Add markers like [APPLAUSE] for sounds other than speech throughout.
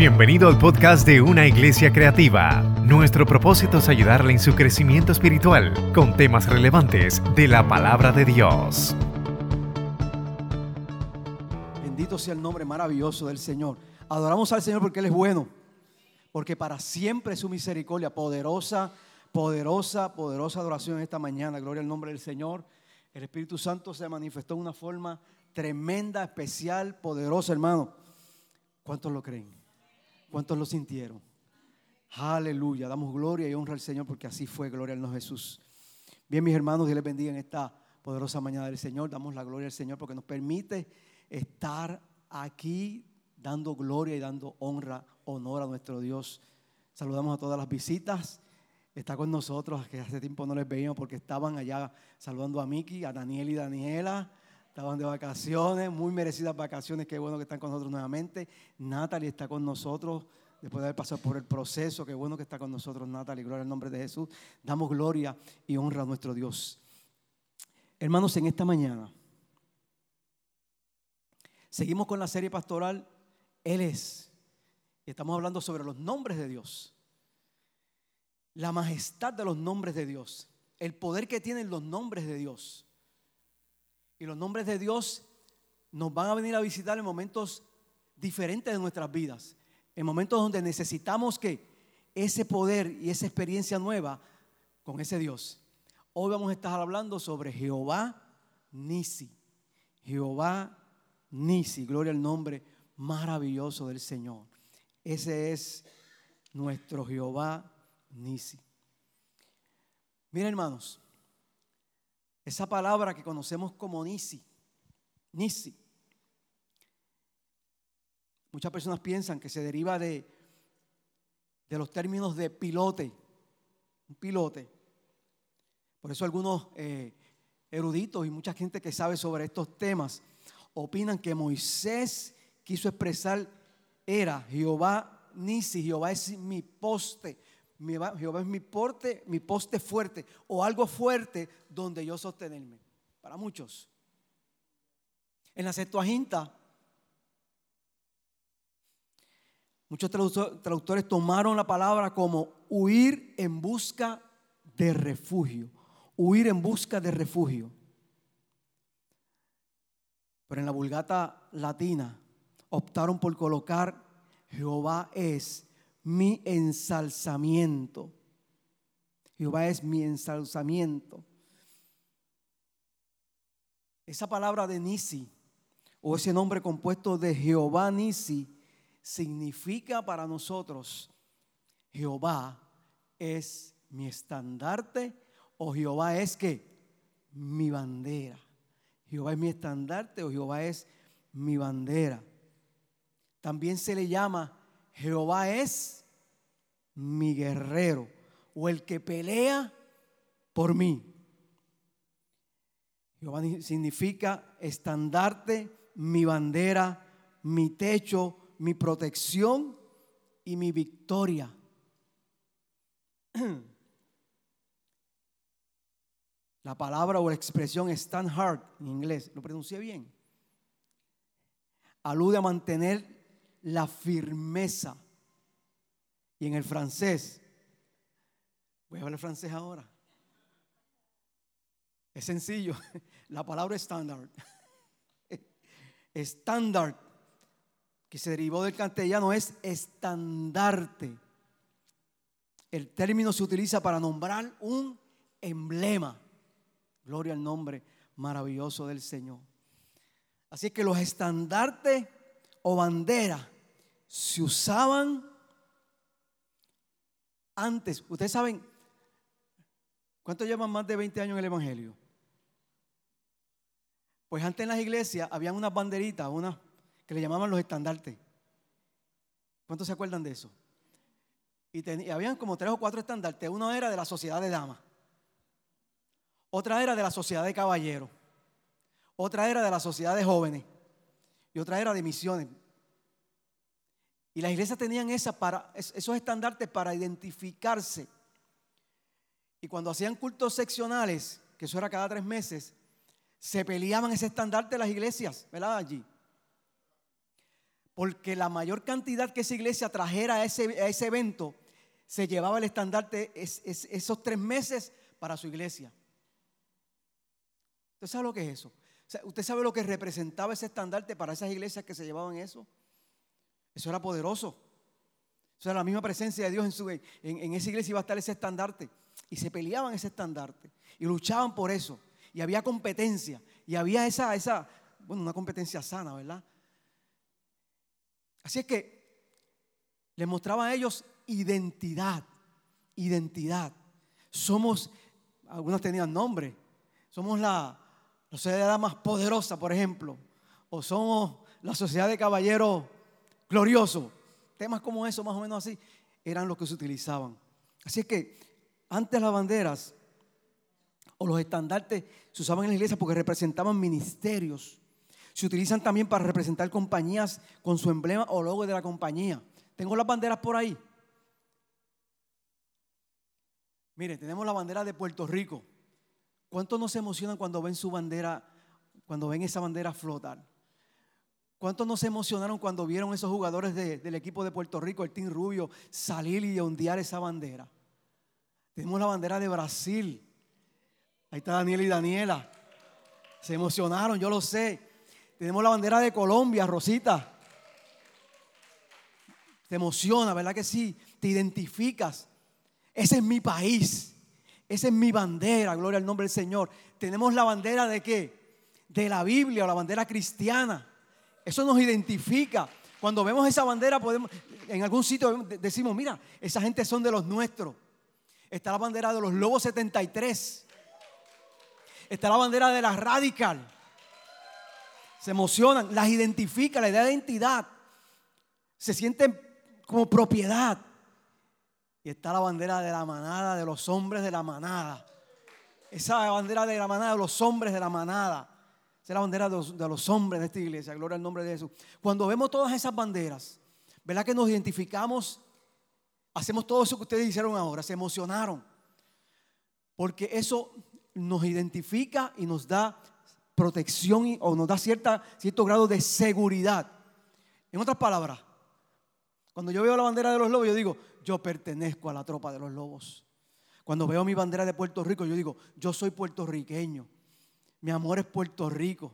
Bienvenido al podcast de Una Iglesia Creativa. Nuestro propósito es ayudarle en su crecimiento espiritual con temas relevantes de la palabra de Dios. Bendito sea el nombre maravilloso del Señor. Adoramos al Señor porque Él es bueno, porque para siempre su misericordia, poderosa, poderosa, poderosa adoración esta mañana. Gloria al nombre del Señor. El Espíritu Santo se manifestó de una forma tremenda, especial, poderosa, hermano. ¿Cuántos lo creen? ¿Cuántos lo sintieron? Aleluya. Damos gloria y honra al Señor porque así fue. Gloria al Jesús. Bien, mis hermanos, Dios les bendiga en esta poderosa mañana del Señor. Damos la gloria al Señor porque nos permite estar aquí dando gloria y dando honra, honor a nuestro Dios. Saludamos a todas las visitas. Está con nosotros, que hace tiempo no les veíamos porque estaban allá saludando a Miki, a Daniel y Daniela. Estaban de vacaciones, muy merecidas vacaciones. Qué bueno que están con nosotros nuevamente. Natalie está con nosotros después de haber pasado por el proceso. Qué bueno que está con nosotros, Natalie. Gloria al nombre de Jesús. Damos gloria y honra a nuestro Dios. Hermanos, en esta mañana seguimos con la serie pastoral Él es. Y estamos hablando sobre los nombres de Dios. La majestad de los nombres de Dios. El poder que tienen los nombres de Dios. Y los nombres de Dios nos van a venir a visitar en momentos diferentes de nuestras vidas. En momentos donde necesitamos que ese poder y esa experiencia nueva con ese Dios. Hoy vamos a estar hablando sobre Jehová Nisi. Jehová Nisi, gloria al nombre maravilloso del Señor. Ese es nuestro Jehová Nisi. Miren hermanos, esa palabra que conocemos como Nisi. Nisi. Muchas personas piensan que se deriva de, de los términos de pilote. Un pilote. Por eso algunos eh, eruditos y mucha gente que sabe sobre estos temas opinan que Moisés quiso expresar era Jehová Nisi, Jehová es mi poste, Jehová es mi porte, mi poste fuerte o algo fuerte donde yo sostenerme. Para muchos. En la Septuaginta, muchos traductores tomaron la palabra como huir en busca de refugio. Huir en busca de refugio. Pero en la vulgata latina optaron por colocar Jehová es mi ensalzamiento. Jehová es mi ensalzamiento. Esa palabra de Nisi, o ese nombre compuesto de Jehová Nisi, significa para nosotros, Jehová es mi estandarte, o Jehová es que mi bandera. Jehová es mi estandarte, o Jehová es mi bandera. También se le llama Jehová es mi guerrero o el que pelea por mí. Jehová significa estandarte, mi bandera, mi techo, mi protección y mi victoria. [CLEARS THROAT] La palabra o la expresión stand hard en inglés, lo pronuncié bien. Alude a mantener la firmeza. Y en el francés, voy a hablar francés ahora. Es sencillo, [LAUGHS] la palabra estándar. [LAUGHS] Estándar, que se derivó del castellano, es estandarte. El término se utiliza para nombrar un emblema. Gloria al nombre maravilloso del Señor. Así que los estandartes o bandera se usaban antes. Ustedes saben, ¿cuántos llevan más de 20 años en el Evangelio? Pues antes en las iglesias habían unas banderitas, unas que le llamaban los estandartes. ¿Cuántos se acuerdan de eso? Y, y habían como tres o cuatro estandartes. Uno era de la sociedad de damas. Otra era de la sociedad de caballeros. Otra era de la sociedad de jóvenes y otra era de misiones. Y las iglesias tenían esa para, esos estandartes para identificarse. Y cuando hacían cultos seccionales, que eso era cada tres meses, se peleaban ese estandarte de las iglesias, ¿verdad? Allí. Porque la mayor cantidad que esa iglesia trajera a ese, a ese evento, se llevaba el estandarte esos tres meses para su iglesia. ¿Usted sabe lo que es eso? ¿Usted sabe lo que representaba ese estandarte para esas iglesias que se llevaban eso? Eso era poderoso. Eso era la misma presencia de Dios en, su, en, esa iglesia iba a estar ese estandarte. Y se peleaban ese estandarte. Y luchaban por eso. Y había competencia. Y había esa, esa, bueno, una competencia sana, ¿verdad? Así es que les mostraba a ellos identidad. Identidad. Somos, algunos tenían nombre. Somos la, la sociedad más poderosa, por ejemplo. O somos la sociedad de caballeros gloriosos. Temas como eso, más o menos así, eran los que se utilizaban. Así es que antes las banderas o los estandartes se usaban en la iglesia porque representaban ministerios. Se utilizan también para representar compañías con su emblema o logo de la compañía. Tengo las banderas por ahí. Mire, tenemos la bandera de Puerto Rico. ¿Cuántos nos emocionan cuando ven su bandera, cuando ven esa bandera flotar? ¿Cuántos nos emocionaron cuando vieron esos jugadores del equipo de Puerto Rico, el Team Rubio, salir y ondear esa bandera? Tenemos la bandera de Brasil. Ahí está Daniel y Daniela. Se emocionaron, yo lo sé. Tenemos la bandera de Colombia, Rosita. Te emociona, ¿verdad que sí? Te identificas. Ese es mi país. Esa es mi bandera, gloria al nombre del Señor. Tenemos la bandera de qué? De la Biblia o la bandera cristiana. Eso nos identifica. Cuando vemos esa bandera, podemos, en algún sitio decimos, mira, esa gente son de los nuestros. Está la bandera de los Lobos 73. Está la bandera de la Radical. Se emocionan, las identifica, la idea de identidad. Se sienten como propiedad. Y está la bandera de la manada, de los hombres de la manada. Esa bandera de la manada, de los hombres de la manada. Esa es la bandera de los, hombres de esta iglesia. Gloria al nombre de Jesús. Cuando vemos todas esas banderas, ¿verdad que nos identificamos? Hacemos todo eso que ustedes hicieron ahora. Se emocionaron. Porque eso nos identifica y nos da protección o nos da cierto grado de seguridad. En otras palabras, cuando yo veo la bandera de los lobos, yo digo, yo pertenezco a la tropa de los lobos. Cuando veo mi bandera de Puerto Rico, yo digo, yo soy puertorriqueño. Mi amor es Puerto Rico.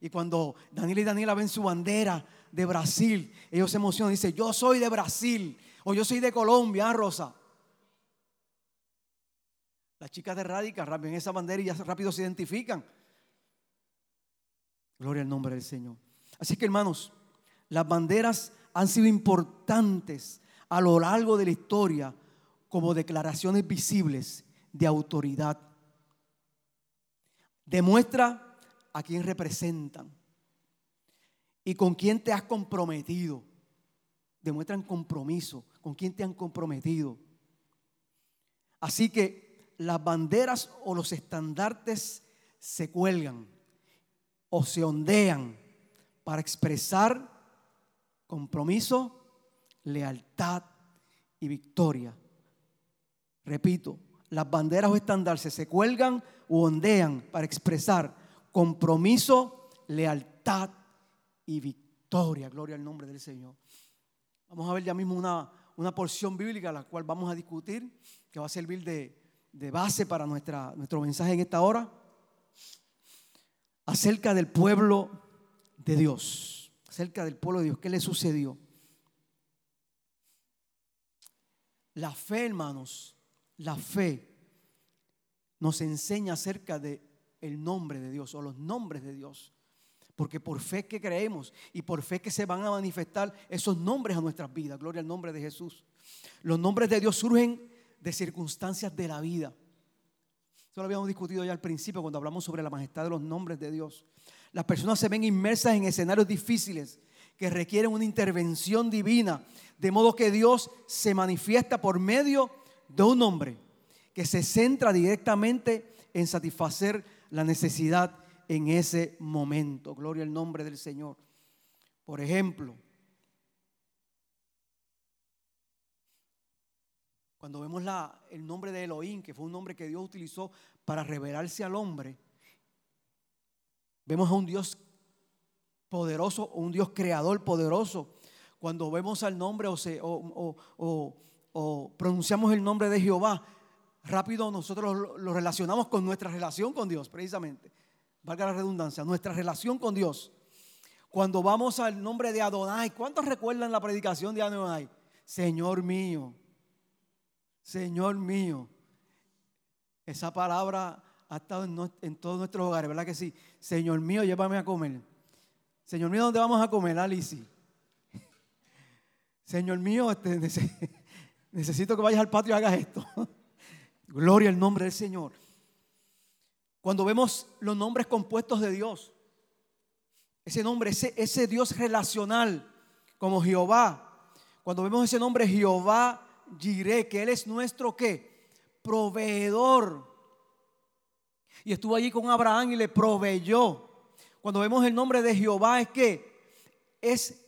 Y cuando Daniel y Daniela ven su bandera de Brasil, ellos se emocionan y dicen, yo soy de Brasil o yo soy de Colombia, ¿ah, Rosa. Las chicas de Radical ven esa bandera y ya rápido se identifican. Gloria al nombre del Señor. Así que hermanos, las banderas han sido importantes a lo largo de la historia como declaraciones visibles de autoridad. Demuestra a quién representan y con quién te has comprometido. Demuestran compromiso, con quién te han comprometido. Así que las banderas o los estandartes se cuelgan o se ondean para expresar compromiso lealtad y victoria. Repito, las banderas o estandartes se cuelgan o ondean para expresar compromiso, lealtad y victoria. Gloria al nombre del Señor. Vamos a ver ya mismo una, una porción bíblica la cual vamos a discutir, que va a servir de, de base para nuestra, nuestro mensaje en esta hora, acerca del pueblo de Dios, acerca del pueblo de Dios, ¿qué le sucedió? La fe, hermanos, la fe nos enseña acerca de el nombre de Dios o los nombres de Dios. Porque por fe que creemos y por fe que se van a manifestar esos nombres a nuestras vidas. Gloria al nombre de Jesús. Los nombres de Dios surgen de circunstancias de la vida. Eso lo habíamos discutido ya al principio cuando hablamos sobre la majestad de los nombres de Dios. Las personas se ven inmersas en escenarios difíciles que requieren una intervención divina, de modo que Dios se manifiesta por medio de un hombre que se centra directamente en satisfacer la necesidad en ese momento. Gloria al nombre del Señor. Por ejemplo, cuando vemos la, el nombre de Elohim, que fue un nombre que Dios utilizó para revelarse al hombre, vemos a un Dios poderoso, un Dios creador poderoso, cuando vemos al nombre o, pronunciamos el nombre de Jehová, rápido nosotros lo, relacionamos con nuestra relación con Dios, precisamente. Valga la redundancia, nuestra relación con Dios. Cuando vamos al nombre de Adonai, ¿cuántos recuerdan la predicación de Adonai? Señor mío, Señor mío. Esa palabra ha estado en, todos nuestros hogares, ¿verdad que sí? Señor mío, llévame a comer. Señor mío, ¿dónde vamos a comer, Alicia? [LAUGHS] Señor mío, este, [LAUGHS] necesito que vayas al patio y hagas esto. [LAUGHS] Gloria al nombre del Señor. Cuando vemos los nombres compuestos de Dios, ese nombre, ese, Dios relacional como Jehová, cuando vemos ese nombre Jehová Jireh, que Él es nuestro qué? Proveedor. Y estuvo allí con Abraham y le proveyó. Cuando vemos el nombre de Jehová es que es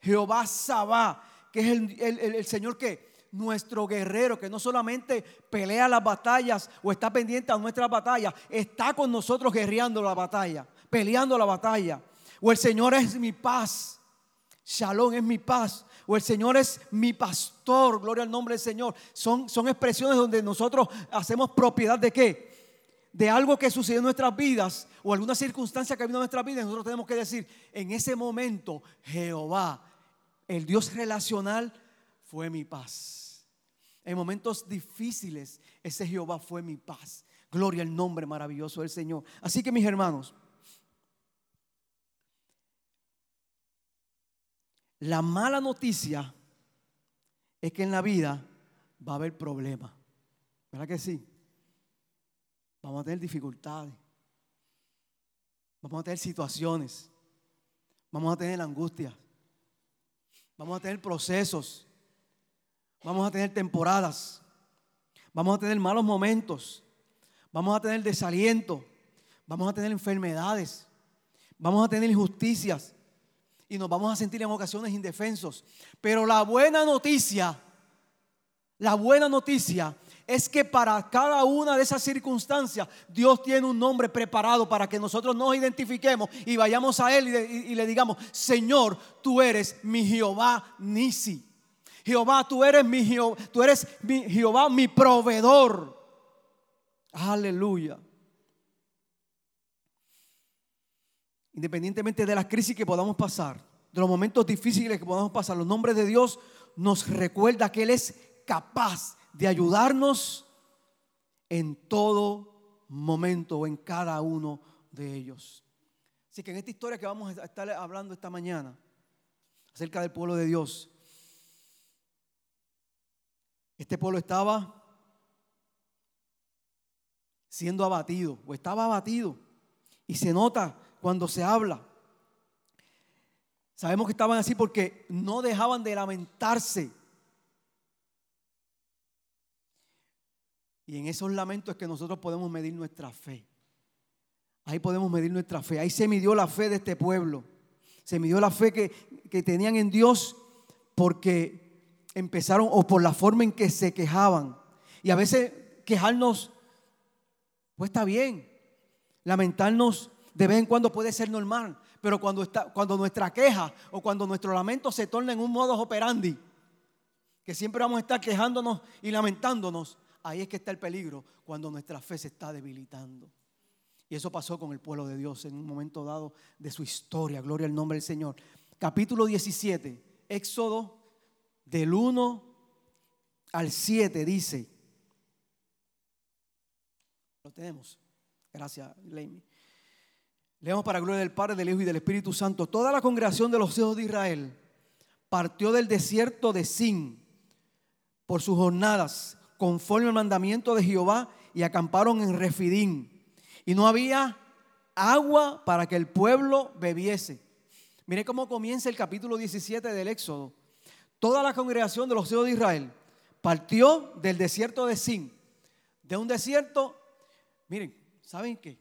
Jehová Sabá, que es el, Señor que nuestro guerrero, que no solamente pelea las batallas o está pendiente a nuestras batallas, está con nosotros guerreando la batalla, peleando la batalla. O el Señor es mi paz, Shalom es mi paz. O el Señor es mi pastor, gloria al nombre del Señor. Son, son expresiones donde nosotros hacemos propiedad de qué? De algo que sucedió en nuestras vidas o alguna circunstancia que habido en nuestras vidas. Nosotros tenemos que decir, en ese momento Jehová el Dios relacional fue mi paz. En momentos difíciles, ese Jehová fue mi paz. Gloria al nombre maravilloso del Señor. Así que mis hermanos, la mala noticia es que en la vida va a haber problemas. ¿Verdad que sí? Vamos a tener dificultades. Vamos a tener situaciones. Vamos a tener angustia. Vamos a tener procesos. Vamos a tener temporadas. Vamos a tener malos momentos. Vamos a tener desaliento. Vamos a tener enfermedades. Vamos a tener injusticias. Y nos vamos a sentir en ocasiones indefensos. Pero la buena noticia, la buena noticia es que para cada una de esas circunstancias Dios tiene un nombre preparado para que nosotros nos identifiquemos y vayamos a Él y, le digamos, Señor, tú eres mi Jehová Nisi. Jehová, tú eres mi Jehová, tú eres mi Jehová, mi proveedor. Aleluya. Independientemente de las crisis que podamos pasar, de los momentos difíciles que podamos pasar, los nombres de Dios nos recuerda que Él es capaz de ayudarnos en todo momento o en cada uno de ellos. Así que en esta historia que vamos a estar hablando esta mañana acerca del pueblo de Dios, este pueblo estaba siendo abatido o estaba abatido y se nota cuando se habla. Sabemos que estaban así porque no dejaban de lamentarse Y en esos lamentos es que nosotros podemos medir nuestra fe. Ahí podemos medir nuestra fe. Ahí se midió la fe de este pueblo. Se midió la fe que, que tenían en Dios porque empezaron o por la forma en que se quejaban. Y a veces quejarnos, pues está bien. Lamentarnos de vez en cuando puede ser normal. Pero cuando, está, cuando nuestra queja o cuando nuestro lamento se torna en un modo operandi, que siempre vamos a estar quejándonos y lamentándonos, Ahí es que está el peligro cuando nuestra fe se está debilitando. Y eso pasó con el pueblo de Dios en un momento dado de su historia. Gloria al nombre del Señor. Capítulo 17, Éxodo del 1 al 7 dice. Lo tenemos. Gracias, Leimi. Leemos para gloria del Padre, del Hijo y del Espíritu Santo. Toda la congregación de los hijos de Israel partió del desierto de Sin por sus jornadas conforme al mandamiento de Jehová y acamparon en Refidín. Y no había agua para que el pueblo bebiese. Mire cómo comienza el capítulo 17 del Éxodo. Toda la congregación de los hijos de Israel partió del desierto de Sin. De un desierto, miren, ¿saben qué?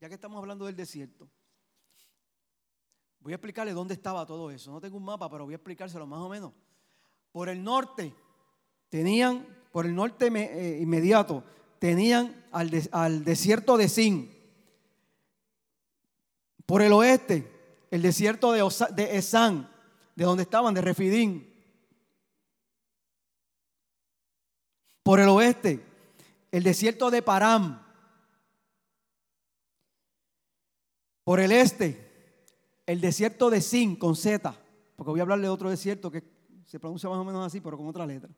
Ya que estamos hablando del desierto, voy a explicarle dónde estaba todo eso. No tengo un mapa, pero voy a explicárselo más o menos. Por el norte tenían por el norte eh, inmediato, tenían al, desierto de Sin. Por el oeste, el desierto de, de Esán. De donde estaban, de Refidín. Por el oeste, el desierto de Param. Por el este, el desierto de Sin con Z, porque voy a hablarle de otro desierto que se pronuncia más o menos así, pero con otra letra.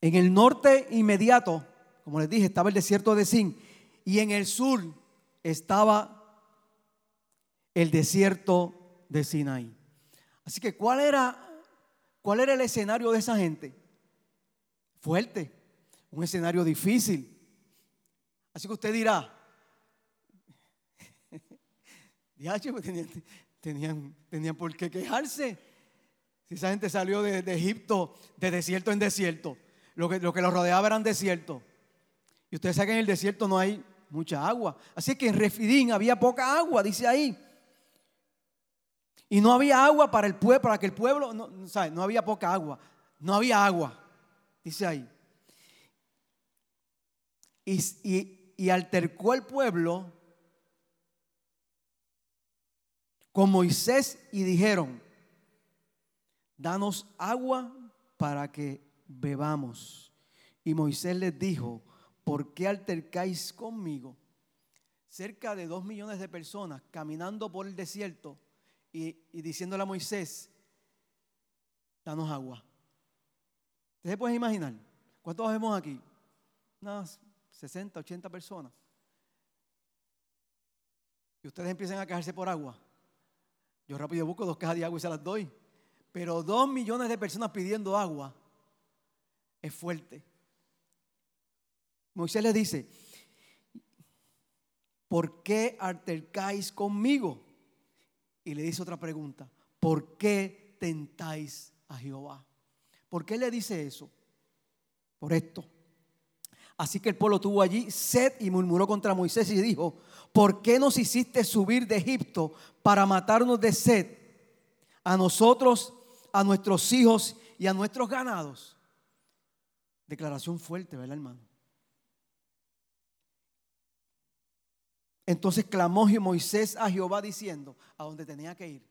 En el norte inmediato, como les dije, estaba el desierto de Sin y en el sur estaba el desierto de Sinaí. Así que ¿cuál era, cuál era el escenario de esa gente? Fuerte, un escenario difícil. Así que usted dirá, [LAUGHS] tenían, tenían, tenían por qué quejarse. Si esa gente salió de, de Egipto de desierto en desierto lo que, lo que los rodeaba eran desiertos. Y ustedes saben que en el desierto no hay mucha agua. Así que en Refidín había poca agua, dice ahí. Y no había agua para el pueblo, para que el pueblo, no, no había poca agua, no había agua, dice ahí. Y, y altercó el pueblo con Moisés y dijeron, danos agua para que bebamos. Y Moisés les dijo, ¿por qué altercáis conmigo? Cerca de dos millones de personas caminando por el desierto y, diciéndole a Moisés, danos agua. ¿Ustedes pueden imaginar? ¿Cuántos vemos aquí? Unas 60, 80 personas. Y ustedes empiezan a quejarse por agua. Yo rápido busco dos cajas de agua y se las doy. Pero dos millones de personas pidiendo agua es fuerte. Moisés le dice, ¿por qué altercáis conmigo? Y le dice otra pregunta, ¿por qué tentáis a Jehová? ¿Por qué le dice eso? Por esto. Así que el pueblo tuvo allí sed y murmuró contra Moisés y dijo, ¿por qué nos hiciste subir de Egipto para matarnos de sed a nosotros, a nuestros hijos y a nuestros ganados? Declaración fuerte, ¿verdad, hermano? Entonces clamó Moisés a Jehová diciendo, a donde tenía que ir,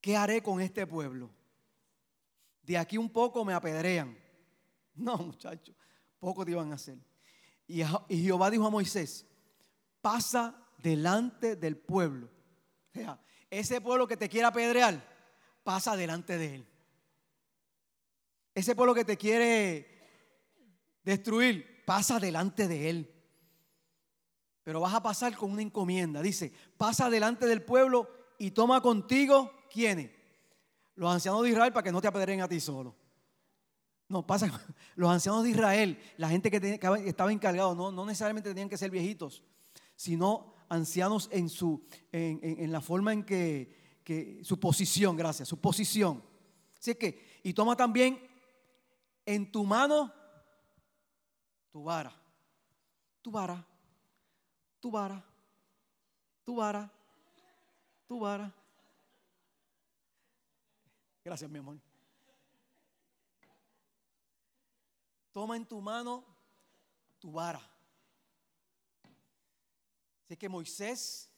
¿qué haré con este pueblo? De aquí un poco me apedrean. [LAUGHS] No, muchachos, poco te iban a hacer. Y Jehová dijo a Moisés, pasa delante del pueblo. O sea, ese pueblo que te quiera apedrear, pasa delante de él. Ese pueblo que te quiere destruir, pasa delante de él. Pero vas a pasar con una encomienda. Dice, pasa delante del pueblo y toma contigo, ¿quiénes? Los ancianos de Israel para que no te apedreen a ti solo. No, pasa [LAUGHS] los ancianos de Israel, la gente que, estaba encargado, no, no, necesariamente tenían que ser viejitos, sino ancianos en, su, en, la forma en que, que, su posición, gracias, su posición. Así que, y toma también en tu mano tu vara, tu vara, tu vara, tu vara, tu vara. Gracias, mi amor. Toma en tu mano tu vara. Así que Moisés,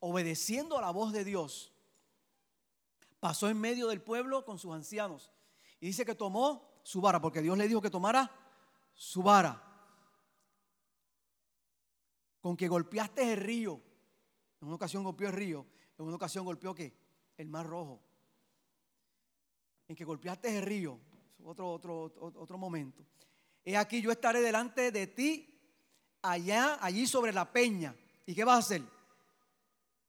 obedeciendo a la voz de Dios, pasó en medio del pueblo con sus ancianos. Y dice que tomó su vara, porque Dios le dijo que tomara su vara. Con que golpeaste el río. En una ocasión golpeó el río, en una ocasión golpeó qué? El mar rojo. En que golpeaste el río, otro, otro, otro momento. He aquí yo estaré delante de ti, allá, allí sobre la peña. ¿Y qué vas a hacer?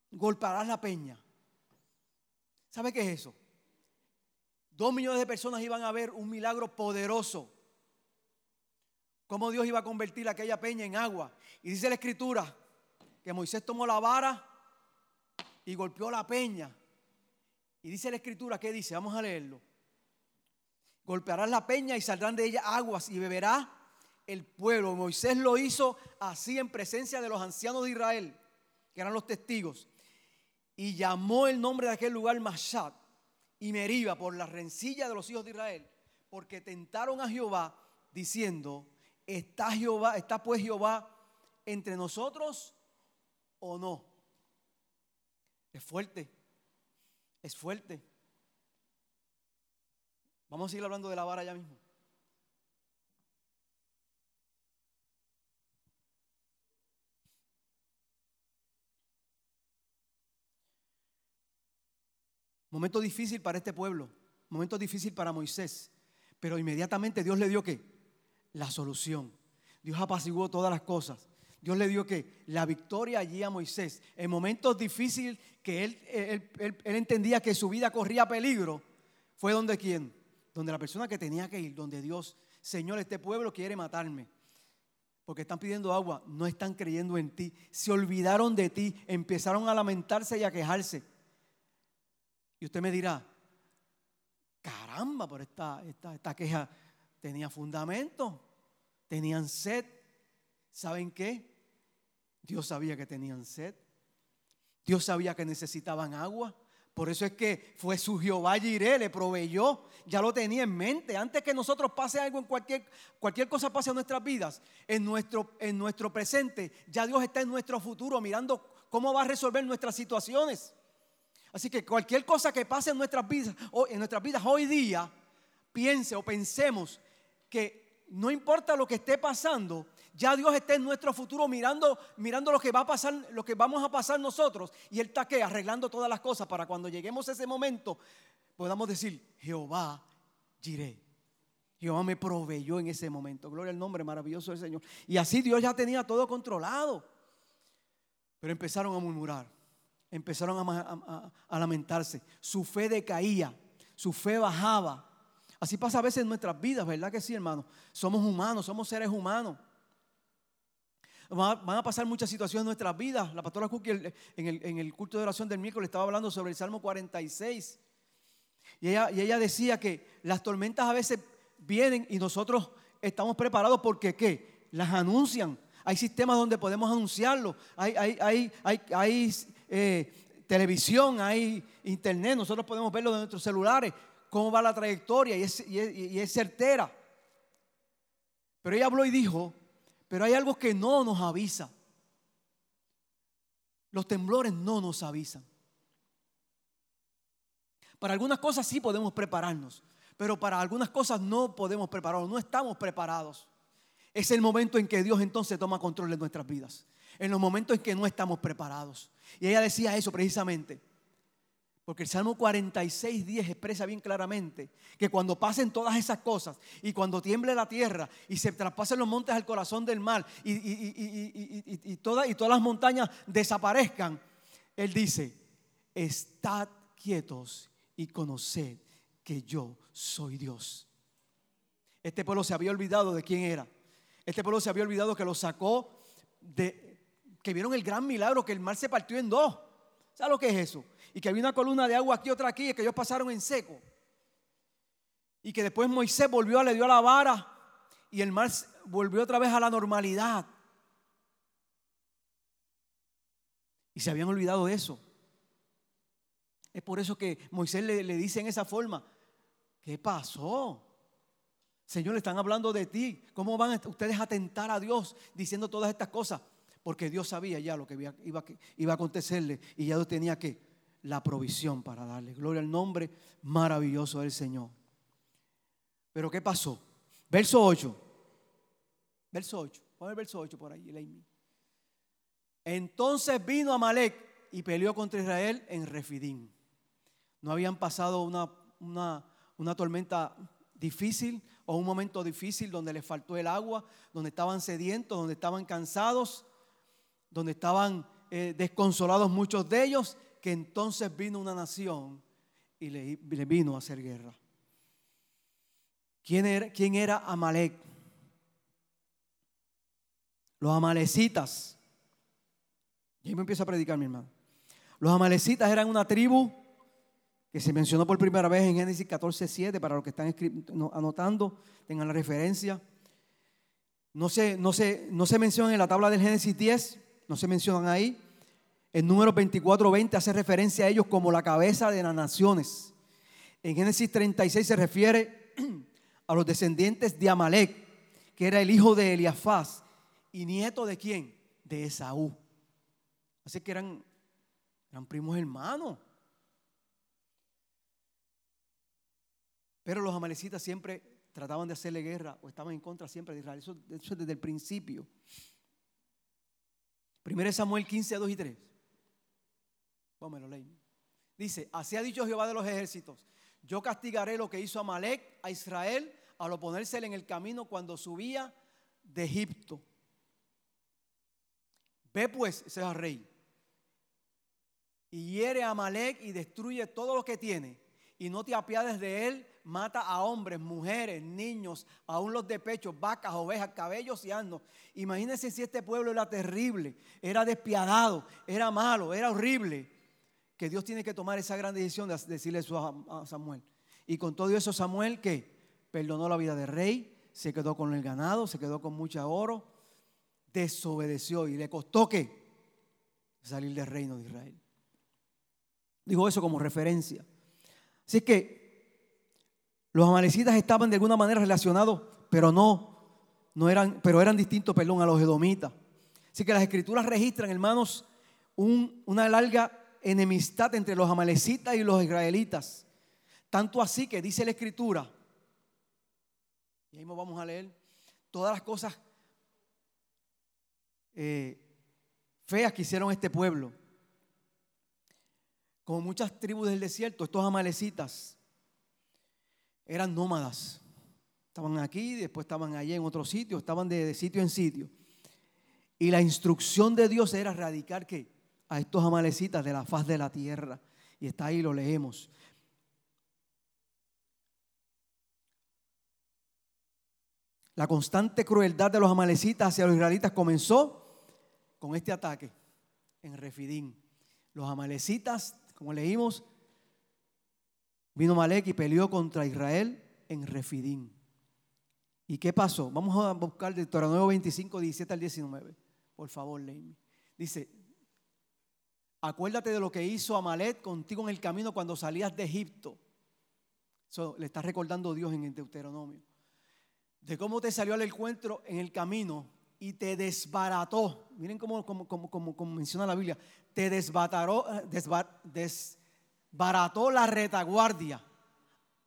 Golpearás la peña. ¿Sabe qué es eso? Dos millones de personas iban a ver un milagro poderoso. Cómo Dios iba a convertir aquella peña en agua. Y dice la escritura que Moisés tomó la vara y golpeó la peña. Y dice la escritura, ¿qué dice? Vamos a leerlo. Golpearás la peña y saldrán de ella aguas y beberá el pueblo. Moisés lo hizo así en presencia de los ancianos de Israel, que eran los testigos. Y llamó el nombre de aquel lugar Mashat y Meriba por la rencilla de los hijos de Israel, porque tentaron a Jehová diciendo, está Jehová, está pues Jehová entre nosotros o no. Es fuerte, es fuerte. Vamos a seguir hablando de la vara ya mismo. Momento difícil para este pueblo, momento difícil para Moisés, pero inmediatamente Dios le dio que la solución. Dios apaciguó todas las cosas. Dios le dio que la victoria allí a Moisés. En momentos difíciles que él, él, entendía que su vida corría peligro, fue donde quién? Donde la persona que tenía que ir, donde Dios, Señor, este pueblo quiere matarme. Porque están pidiendo agua, no están creyendo en ti. Se olvidaron de ti, empezaron a lamentarse y a quejarse. Y usted me dirá, caramba, pero esta, esta, esta queja tenía fundamento, tenían sed. ¿Saben qué? Dios sabía que tenían sed. Dios sabía que necesitaban agua. Por eso es que fue su Jehová Jiré, le proveyó, ya lo tenía en mente. Antes que nosotros pase algo en cualquier, cualquier cosa pase en nuestras vidas, en nuestro, en nuestro presente, ya Dios está en nuestro futuro mirando cómo va a resolver nuestras situaciones. Así que cualquier cosa que pase en nuestras vidas, en nuestras vidas hoy día, piense o pensemos que no importa lo que esté pasando, ya Dios está en nuestro futuro mirando, mirando lo que va a pasar, lo que vamos a pasar nosotros, y Él está que arreglando todas las cosas para cuando lleguemos a ese momento podamos decir, Jehová. Jehová me proveyó en ese momento. Gloria al nombre maravilloso del Señor. Y así Dios ya tenía todo controlado. Pero empezaron a murmurar empezaron a, lamentarse. Su fe decaía, su fe bajaba. Así pasa a veces en nuestras vidas, ¿verdad que sí, hermano? Somos humanos, somos seres humanos. Van a pasar muchas situaciones en nuestras vidas. La pastora Cookie en el, culto de oración del miércoles estaba hablando sobre el Salmo 46. Y ella, y ella decía que las tormentas a veces vienen y nosotros estamos preparados porque ¿qué? Las anuncian. Hay sistemas donde podemos anunciarlo. Hay, hay, hay, hay, hay eh, televisión, hay internet, nosotros podemos verlo de nuestros celulares, cómo va la trayectoria y es, certera. Pero ella habló y dijo, pero hay algo que no nos avisa. Los temblores no nos avisan. Para algunas cosas sí podemos prepararnos, pero para algunas cosas no podemos prepararnos, no estamos preparados. Es el momento en que Dios entonces toma control de nuestras vidas en los momentos en que no estamos preparados. Y ella decía eso precisamente. Porque el Salmo 46, 10 expresa bien claramente que cuando pasen todas esas cosas y cuando tiemble la tierra y se traspasen los montes al corazón del mar y, y, todas las montañas desaparezcan, Él dice, estad quietos y conoced que yo soy Dios. Este pueblo se había olvidado de quién era. Este pueblo se había olvidado que lo sacó de, que vieron el gran milagro que el mar se partió en dos. ¿Sabes lo que es eso? Y que había una columna de agua aquí, otra aquí, y que ellos pasaron en seco. Y que después Moisés volvió, le dio la vara y el mar volvió otra vez a la normalidad. Y se habían olvidado de eso. Es por eso que Moisés le, dice en esa forma, ¿qué pasó? Señor, le están hablando de ti. ¿Cómo van ustedes a tentar a Dios diciendo todas estas cosas? porque Dios sabía ya lo que iba, iba, a acontecerle y ya Dios tenía que la provisión para darle. Gloria al nombre maravilloso del Señor. Pero ¿qué pasó? Verso 8. Verso 8. Pon el verso 8 por ahí, Entonces vino Amalek y peleó contra Israel en Refidín. No habían pasado una, una, una tormenta difícil o un momento difícil donde les faltó el agua, donde estaban sedientos, donde estaban cansados donde estaban eh, desconsolados muchos de ellos, que entonces vino una nación y le, vino a hacer guerra. ¿Quién era, quién era Amalek? Los amalecitas. Y ahí me empiezo a predicar, mi hermano. Los amalecitas eran una tribu que se mencionó por primera vez en Génesis 14, 7, para los que están anotando, tengan la referencia. No se, no, no se menciona en la tabla del Génesis 10, no se mencionan ahí. En número 24-20 hace referencia a ellos como la cabeza de las naciones. En Génesis 36 se refiere [CLEARS THROAT] a los descendientes de Amalek, que era el hijo de Eliafaz y nieto de quién? de Esaú. Así que eran, primos hermanos. Pero los amalecitas siempre trataban de hacerle guerra o estaban en contra siempre de Israel. Eso, eso desde el principio. 1 Samuel 15, 2 y 3. Vamos, lo leí. Dice, así ha dicho Jehová de los ejércitos, yo castigaré lo que hizo Amalek a Israel al oponérsele en el camino cuando subía de Egipto. Ve pues, ese rey, y hiere a Amalek y destruye todo lo que tiene, y no te apiades de él, mata a hombres, mujeres, niños, aún los de pecho, vacas, ovejas, cabellos y asnos. Imagínense si este pueblo era terrible, era despiadado, era malo, era horrible que Dios tiene que tomar esa gran decisión de decirle eso a Samuel. Y con todo eso Samuel que perdonó la vida del rey, se quedó con el ganado, se quedó con mucha oro, desobedeció y le costó que salir del reino de Israel. Dijo eso como referencia. Así que los amalecitas estaban de alguna manera relacionados, pero no, no eran, pero eran distintos, perdón, a los edomitas. Así que las escrituras registran, hermanos, una larga enemistad entre los amalecitas y los israelitas. Tanto así que dice la escritura, y ahí vamos a leer, todas las cosas eh, feas que hicieron este pueblo. Como muchas tribus del desierto, estos amalecitas eran nómadas. Estaban aquí, después estaban allí en otro sitio, estaban de, de sitio en sitio. Y la instrucción de Dios era erradicar que a estos amalecitas de la faz de la tierra. Y está ahí, lo leemos. La constante crueldad de los amalecitas hacia los israelitas comenzó con este ataque en Refidín. Los amalecitas, como leímos, vino Malek y peleó contra Israel en Refidín. ¿Y qué pasó? Vamos a buscar Deuteronomio 25, 17 al 19. Por favor, léeme. Dice, Acuérdate de lo que hizo Amalet contigo en el camino cuando salías de Egipto. Eso le está recordando Dios en el Deuteronomio. De cómo te salió al encuentro en el camino y te desbarató. Miren cómo, menciona la Biblia. Te desbarató, desbarató la retaguardia.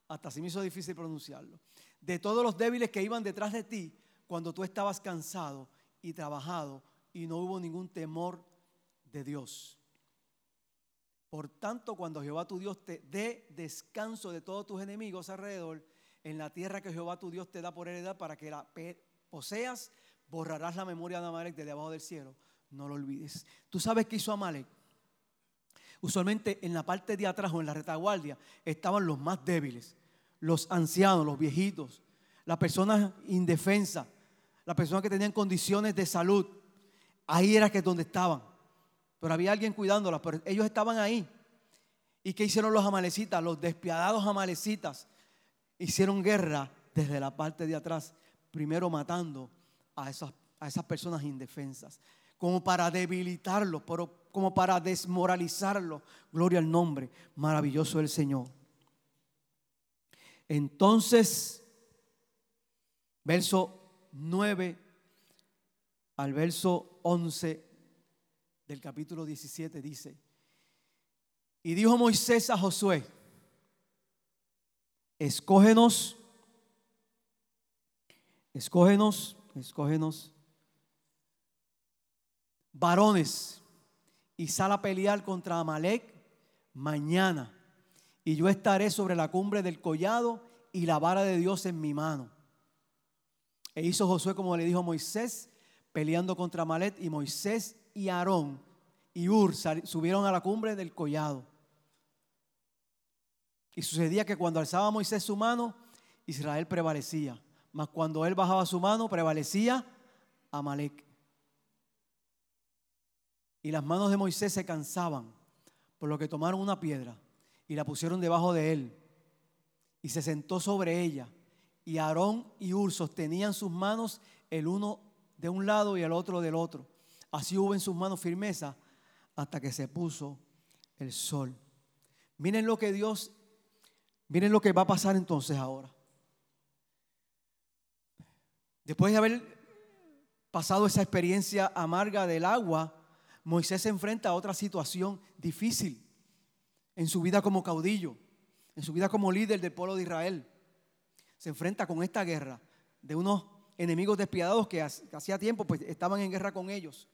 Hasta así me hizo difícil pronunciarlo. De todos los débiles que iban detrás de ti cuando tú estabas cansado y trabajado y no hubo ningún temor de Dios. Por tanto, cuando Jehová tu Dios te dé descanso de todos tus enemigos alrededor, en la tierra que Jehová tu Dios te da por heredad para que la poseas, borrarás la memoria de Amalek de debajo del cielo. No lo olvides. ¿Tú sabes qué hizo Amalek? Usualmente en la parte de atrás o en la retaguardia estaban los más débiles, los ancianos, los viejitos, las personas indefensas, las personas que tenían condiciones de salud. Ahí era que donde estaban pero había alguien cuidándolas, pero ellos estaban ahí. ¿Y qué hicieron los amalecitas? Los despiadados amalecitas hicieron guerra desde la parte de atrás, primero matando a esas, a esas personas indefensas, como para debilitarlos, como para desmoralizarlos. Gloria al nombre maravilloso del Señor. Entonces, verso 9 al verso 11 del capítulo 17 dice, y dijo Moisés a Josué, escógenos, escógenos, escógenos, varones, y sal a pelear contra Amalek mañana, y yo estaré sobre la cumbre del collado y la vara de Dios en mi mano. E hizo Josué como le dijo Moisés, peleando contra Amalek, y Moisés y Aarón y Ur subieron a la cumbre del collado. Y sucedía que cuando alzaba Moisés su mano, Israel prevalecía. Mas cuando él bajaba su mano, prevalecía Amalek. Y las manos de Moisés se cansaban, por lo que tomaron una piedra y la pusieron debajo de él. Y se sentó sobre ella. Y Aarón y Ur sostenían sus manos el uno de un lado y el otro del otro. Así hubo en sus manos firmeza hasta que se puso el sol. Miren lo que Dios, miren lo que va a pasar entonces ahora. Después de haber pasado esa experiencia amarga del agua, Moisés se enfrenta a otra situación difícil en su vida como caudillo, en su vida como líder del pueblo de Israel. Se enfrenta con esta guerra de unos enemigos despiadados que hacía tiempo pues estaban en guerra con ellos.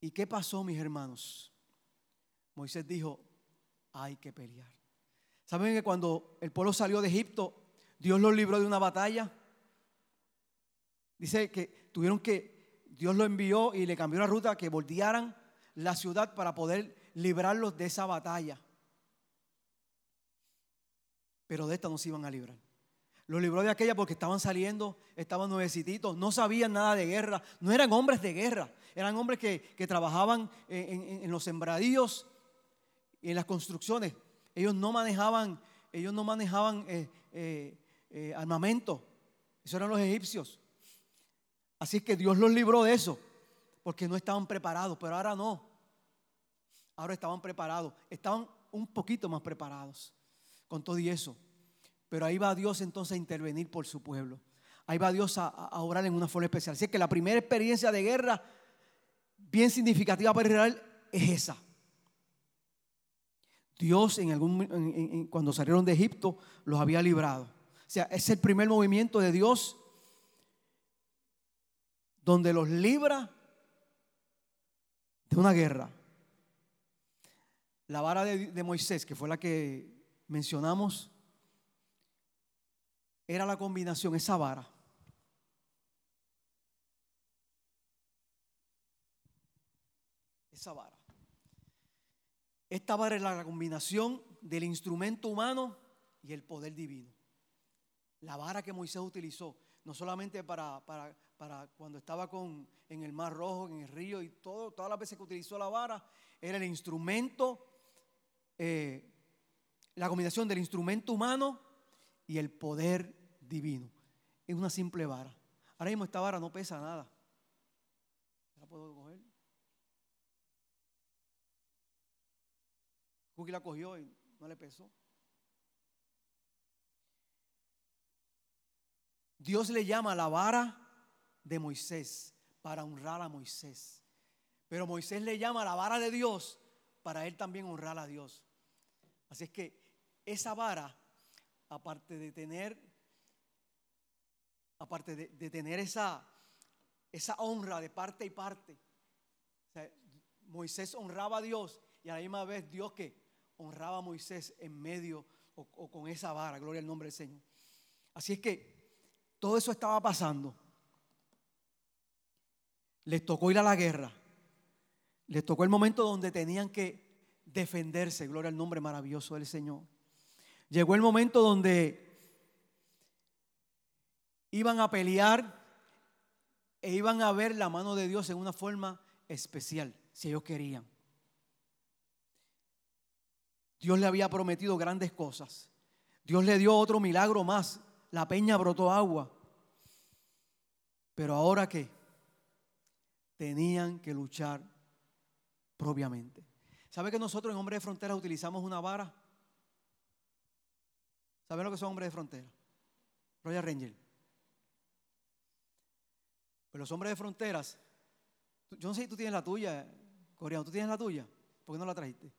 ¿Y qué pasó, mis hermanos? Moisés dijo, hay que pelear. ¿Saben que cuando el pueblo salió de Egipto, Dios los libró de una batalla? Dice que tuvieron que, Dios lo envió y le cambió la ruta, que voltearan la ciudad para poder librarlos de esa batalla. Pero de esta no se iban a librar. Los libró de aquella porque estaban saliendo, estaban nuevecitos, no sabían nada de guerra, no eran hombres de guerra, eran hombres que, trabajaban en, los sembradíos y en las construcciones. Ellos no manejaban, ellos no manejaban eh, eh, eh, armamento, esos eran los egipcios. Así que Dios los libró de eso, porque no estaban preparados, pero ahora no. Ahora estaban preparados, estaban un poquito más preparados con todo y eso. Pero ahí va Dios entonces a intervenir por su pueblo. Ahí va Dios a, orar en una forma especial. Así que la primera experiencia de guerra bien significativa para Israel es esa. Dios cuando salieron de Egipto los había librado. O sea, es el primer movimiento de Dios donde los libra de una guerra. La vara de, Moisés, que fue la que mencionamos, era la combinación, esa vara. Esa vara. Esta vara es la combinación del instrumento humano y el poder divino. La vara que Moisés utilizó, no solamente para, para para cuando estaba con, en el Mar Rojo, en el río y todo, todas las veces que utilizó la vara, era el instrumento, eh, la combinación del instrumento humano y el poder divino. Es una simple vara. Ahora mismo esta vara no pesa nada. ¿La puedo coger? Cookie la cogió y no le pesó. Dios le llama la vara de Moisés para honrar a Moisés. Pero Moisés le llama la vara de Dios para él también honrar a Dios. Así es que esa vara, aparte de tener, aparte de, tener esa, esa honra de parte y parte, Moisés honraba a Dios y a la misma vez Dios que honraba a Moisés en medio o, o con esa vara, gloria al nombre del Señor. Así es que todo eso estaba pasando les tocó ir a la guerra. Les tocó el momento donde tenían que defenderse, gloria al nombre maravilloso del Señor. Llegó el momento donde iban a pelear e iban a ver la mano de Dios en una forma especial, si ellos querían. Dios le había prometido grandes cosas. Dios le dio otro milagro más. La peña brotó agua. Pero ahora qué? tenían que luchar propiamente. ¿Sabe que nosotros en Hombres de Frontera utilizamos una vara? ¿Saben lo que son hombres de frontera? Royal Ranger. Pues los hombres de fronteras, yo no sé si tú tienes la tuya, coreano, ¿tú tienes la tuya? ¿Por qué no la trajiste?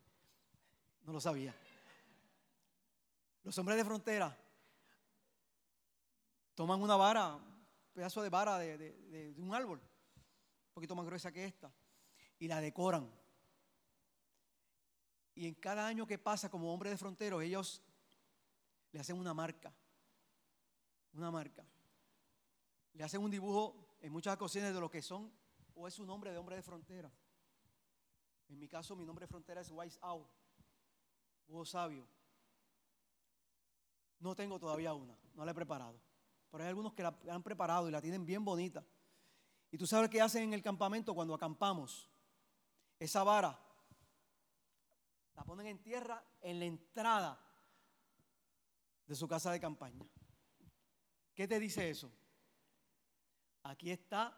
No lo sabía. Los hombres de frontera toman una vara, un pedazo de vara de un árbol, un poquito más gruesa que esta, y la decoran. Y en cada año que pasa como hombre de frontero, ellos le hacen una marca, una marca. Le hacen un dibujo en muchas ocasiones de lo que son o es su nombre de hombre de frontera. En mi caso, mi nombre de frontera es Wise Out, búho sabio. No tengo todavía una, no la he preparado. Pero hay algunos que la han preparado y la tienen bien bonita. Y tú sabes qué hacen en el campamento cuando acampamos. Esa vara la ponen en tierra en la entrada de su casa de campaña. ¿Qué te dice eso? Aquí está.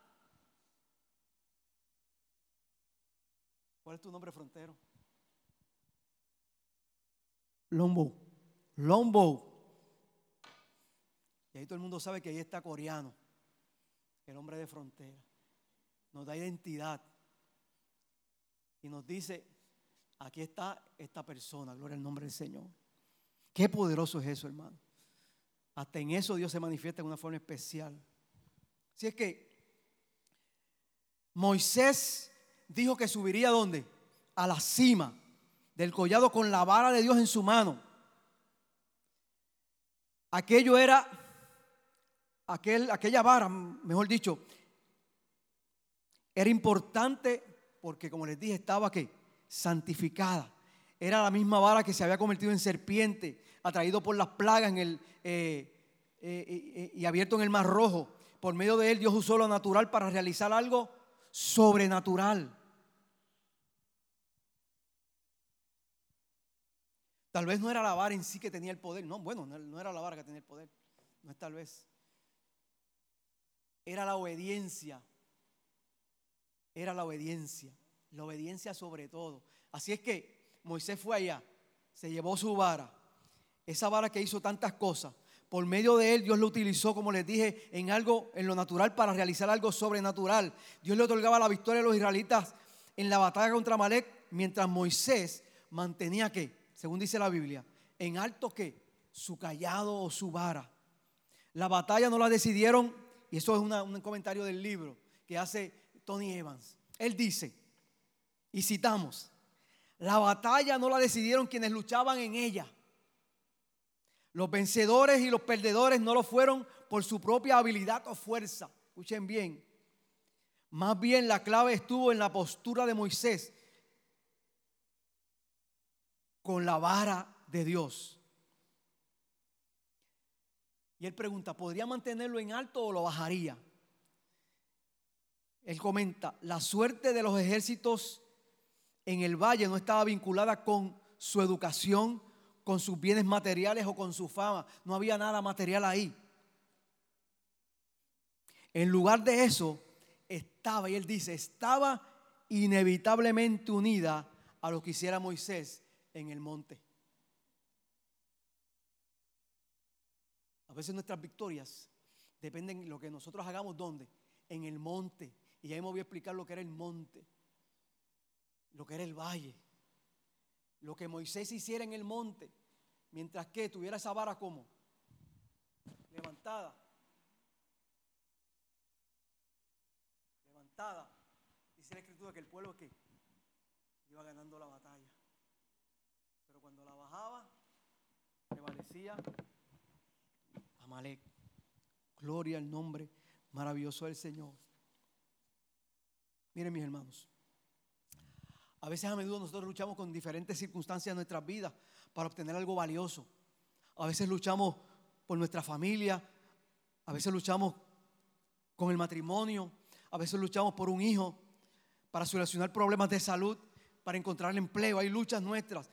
¿Cuál es tu nombre frontero? Lombo. Lombo. Y ahí todo el mundo sabe que ahí está coreano. el hombre de frontera. Nos da identidad. Y nos dice, aquí está esta persona, gloria al nombre del Señor. Qué poderoso es eso, hermano. Hasta en eso Dios se manifiesta de una forma especial. Si es que Moisés dijo que subiría a dónde? A la cima del collado con la vara de Dios en su mano. Aquello era, aquel, aquella vara, mejor dicho, era importante porque, como les dije, estaba que santificada. Era la misma vara que se había convertido en serpiente, atraído por las plagas en el, eh, eh, eh, y abierto en el mar rojo. Por medio de él Dios usó lo natural para realizar algo sobrenatural. Tal vez no era la vara en sí que tenía el poder. No, bueno, no era la vara que tenía el poder. No es tal vez. Era la obediencia. Era la obediencia. La obediencia sobre todo. Así es que Moisés fue allá. Se llevó su vara. Esa vara que hizo tantas cosas. Por medio de él Dios lo utilizó, como les dije, en algo, en lo natural para realizar algo sobrenatural. Dios le otorgaba la victoria a los israelitas en la batalla contra Malek, mientras Moisés mantenía que según dice la Biblia, en alto que su callado o su vara. La batalla no la decidieron, y eso es un comentario del libro que hace Tony Evans. Él dice, y citamos, la batalla no la decidieron quienes luchaban en ella. Los vencedores y los perdedores no lo fueron por su propia habilidad o fuerza. Escuchen bien. Más bien la clave estuvo en la postura de Moisés con la vara de Dios. Y él pregunta, ¿podría mantenerlo en alto o lo bajaría? Él comenta, la suerte de los ejércitos en el valle no estaba vinculada con su educación, con sus bienes materiales o con su fama. No había nada material ahí. En lugar de eso, estaba, y él dice, estaba inevitablemente unida a lo que hiciera Moisés en el monte. A veces nuestras victorias dependen de lo que nosotros hagamos ¿dónde? En el monte. Y ya me voy a explicar lo que era el monte, lo que era el valle, lo que Moisés hiciera en el monte, mientras que tuviera esa vara como levantada. Levantada. Dice la escritura que el pueblo que iba ganando la batalla cuando la bajaba, prevalecía Amalek. Gloria al nombre maravilloso del Señor. Miren mis hermanos, a veces a menudo nosotros luchamos con diferentes circunstancias en nuestras vidas para obtener algo valioso. A veces luchamos por nuestra familia, a veces luchamos con el matrimonio, a veces luchamos por un hijo, para solucionar problemas de salud, para encontrar empleo. Hay luchas nuestras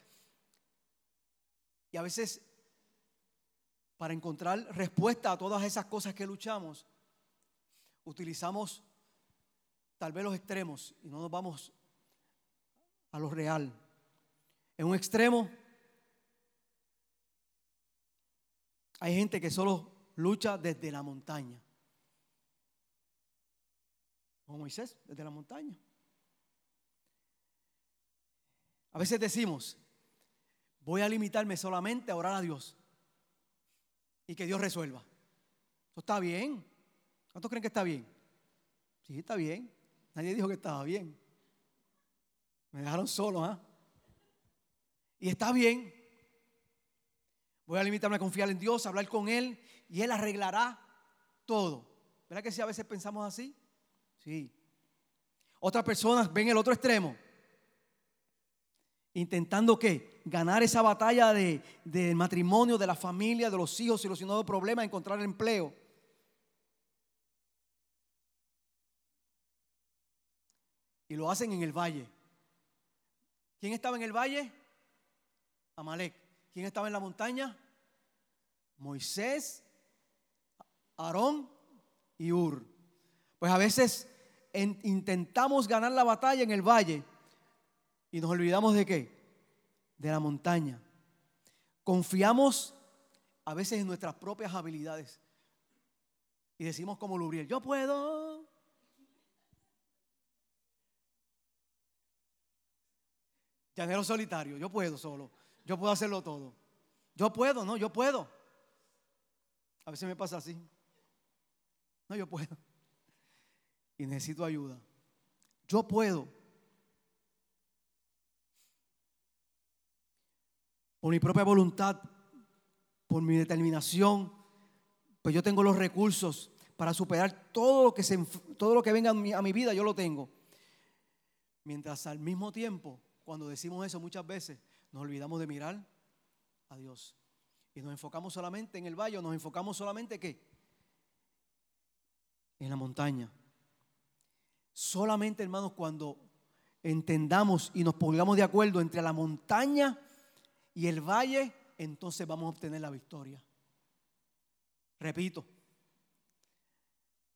y a veces, para encontrar respuesta a todas esas cosas que luchamos, utilizamos tal vez los extremos y no nos vamos a lo real. En un extremo hay gente que solo lucha desde la montaña. Como Moisés, desde la montaña. A veces decimos, voy a limitarme solamente a orar a Dios y que Dios resuelva. Eso está bien. ¿Cuántos creen que está bien? Sí, está bien. Nadie dijo que estaba bien. Me dejaron solo, ¿ah? Y está bien. Voy a limitarme a confiar en Dios, a hablar con Él y Él arreglará todo. ¿Verdad que si a veces pensamos así? Sí. Otras personas ven el otro extremo. Intentando qué? ganar esa batalla de, del matrimonio, de la familia, de los hijos, solucionando problemas, encontrar empleo. Y lo hacen en el valle. ¿Quién estaba en el valle? Amalek. ¿Quién estaba en la montaña? Moisés, Aarón y Ur. Pues a veces intentamos ganar la batalla en el valle y nos olvidamos de qué? de la montaña. Confiamos a veces en nuestras propias habilidades. Y decimos como Lubriel, yo puedo. Llanero solitario, yo puedo solo. Yo puedo hacerlo todo. Yo puedo, no, yo puedo. A veces me pasa así. No, yo puedo. Y necesito ayuda. Yo puedo. Por mi propia voluntad, por mi determinación, pues yo tengo los recursos para superar todo lo que, se, todo lo que venga a mi, a mi vida, yo lo tengo. Mientras al mismo tiempo, cuando decimos eso muchas veces, nos olvidamos de mirar a Dios. Y nos enfocamos solamente en el valle, nos enfocamos solamente ¿qué? En la montaña. Solamente, hermanos, cuando entendamos y nos pongamos de acuerdo entre la montaña y el valle, entonces vamos a obtener la victoria. Repito,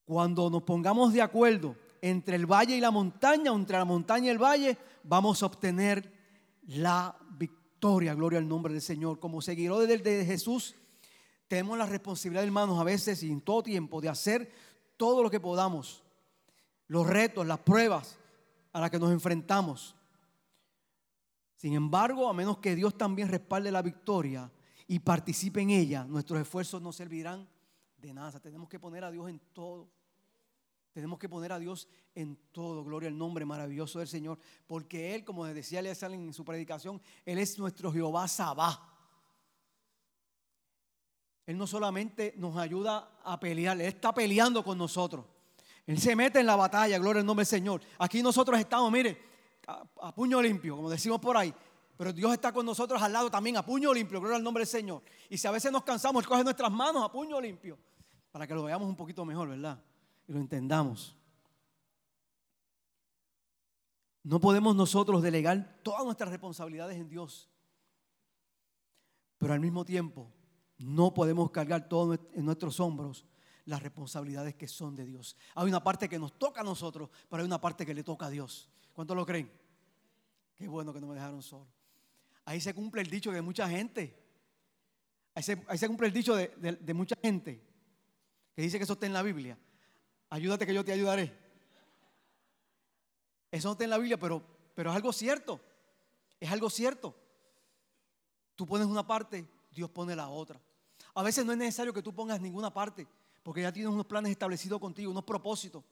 cuando nos pongamos de acuerdo entre el valle y la montaña, entre la montaña y el valle, vamos a obtener la victoria. Gloria al nombre del Señor. Como seguidores de Jesús, tenemos la responsabilidad, hermanos, a veces y en todo tiempo, de hacer todo lo que podamos. Los retos, las pruebas a las que nos enfrentamos. Sin embargo, a menos que Dios también respalde la victoria y participe en ella, nuestros esfuerzos no servirán de nada. Tenemos que poner a Dios en todo. Tenemos que poner a Dios en todo. Gloria al nombre maravilloso del Señor. Porque Él, como decía Eleazar en su predicación, Él es nuestro Jehová Sabá. Él no solamente nos ayuda a pelear, Él está peleando con nosotros. Él se mete en la batalla, gloria al nombre del Señor. Aquí nosotros estamos, mire, a, puño limpio, como decimos por ahí. Pero Dios está con nosotros al lado también, a puño limpio, gloria al nombre del Señor. Y si a veces nos cansamos, Él coge nuestras manos a puño limpio, para que lo veamos un poquito mejor, ¿verdad? Y lo entendamos. No podemos nosotros delegar todas nuestras responsabilidades en Dios, pero al mismo tiempo no podemos cargar todo en nuestros hombros las responsabilidades que son de Dios. Hay una parte que nos toca a nosotros, pero hay una parte que le toca a Dios. ¿Cuántos lo creen? Qué bueno que no me dejaron solo. Ahí se cumple el dicho de mucha gente. Ahí se, cumple el dicho de, de mucha gente que dice que eso está en la Biblia ayúdate que yo te ayudaré. Eso no está en la Biblia, pero, pero es algo cierto. Es algo cierto. Tú pones una parte, Dios pone la otra. A veces no es necesario que tú pongas ninguna parte, porque ya tienes unos planes establecidos contigo, unos propósitos.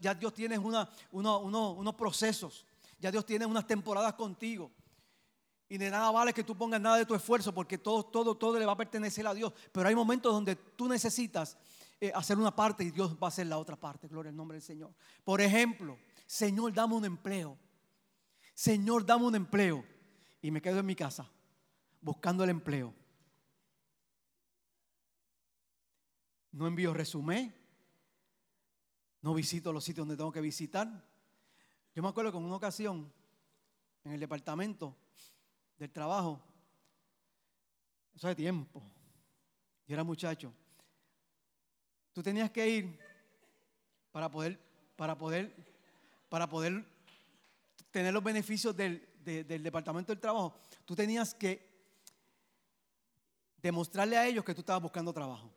Ya Dios tiene unos procesos. Ya Dios tiene unas temporadas contigo. Y de nada vale que tú pongas nada de tu esfuerzo, porque todo, todo, todo le va a pertenecer a Dios. Pero hay momentos donde tú necesitas hacer una parte y Dios va a hacer la otra parte. Gloria al nombre del Señor. Por ejemplo, Señor, dame un empleo. Señor, dame un empleo. Y me quedo en mi casa buscando el empleo. No envío resumen. No visito los sitios donde tengo que visitar. Yo me acuerdo que en una ocasión en el departamento del trabajo, eso de tiempo, yo era muchacho, Tú tenías que ir para poder, para poder, para poder tener los beneficios del, del Departamento del Trabajo. Tú tenías que demostrarle a ellos que tú estabas buscando trabajo.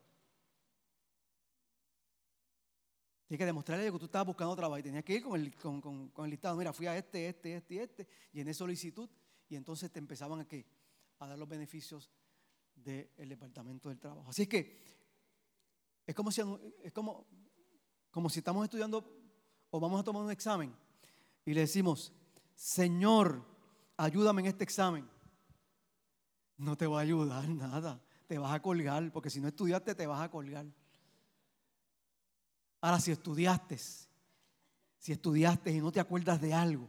Tienes que demostrarle que tú estabas buscando trabajo. Y tenías que ir con el, con, con, el listado. Mira, fui a este, este, este y este. Y en esa solicitud. Y entonces te empezaban a, ¿qué? a dar los beneficios del Departamento del Trabajo. Así que es como si, es como, como si estamos estudiando o vamos a tomar un examen y le decimos, Señor, ayúdame en este examen. No te va a ayudar [LAUGHS] nada, te vas a colgar, porque si no estudiaste te vas a colgar. Ahora, si estudiaste, si estudiaste y no te acuerdas de algo,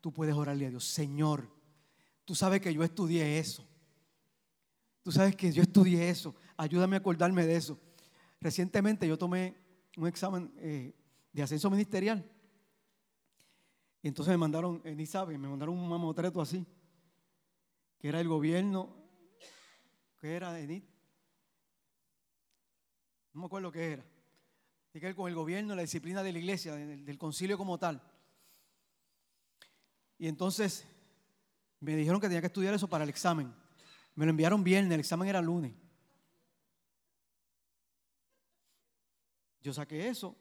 tú puedes orarle a Dios, Señor, tú sabes que yo estudié eso. Tú sabes que yo estudié eso. Ayúdame a acordarme de eso. Recientemente yo tomé un examen eh, de ascenso ministerial. Y entonces me mandaron, eh, ni me mandaron un mamotreto así, que era el gobierno, que era de No me acuerdo qué era. Tiene que con el gobierno, la disciplina de la iglesia, del, del concilio como tal. Y entonces me dijeron que tenía que estudiar eso para el examen. Me lo enviaron viernes, el examen era lunes. Yo saqué eso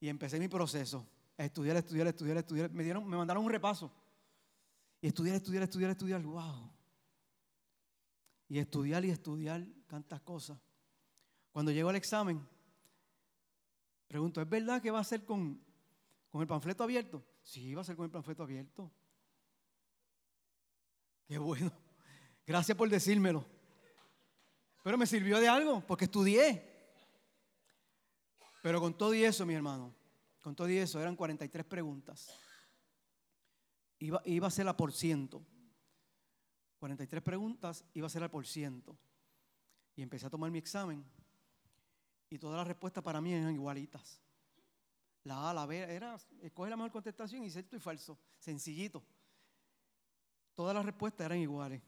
y empecé mi proceso. A estudiar, estudiar, estudiar, estudiar. Me, dieron, me mandaron un repaso. Y estudiar, estudiar, estudiar, estudiar. ¡Wow! Y estudiar y estudiar tantas cosas. Cuando llego al examen, pregunto, ¿es verdad que va a ser con, con el panfleto abierto? Sí, va a ser con el panfleto abierto. Qué bueno. Gracias por decírmelo. Pero me sirvió de algo, porque estudié. Pero con todo y eso, mi hermano, con todo y eso, eran 43 preguntas. Iba, iba a ser la por ciento. 43 preguntas, iba a ser la por ciento. Y empecé a tomar mi examen. Y todas las respuestas para mí eran igualitas. La A, la B, era, escoge la mejor contestación y cierto y falso. Sencillito. Todas las respuestas eran iguales.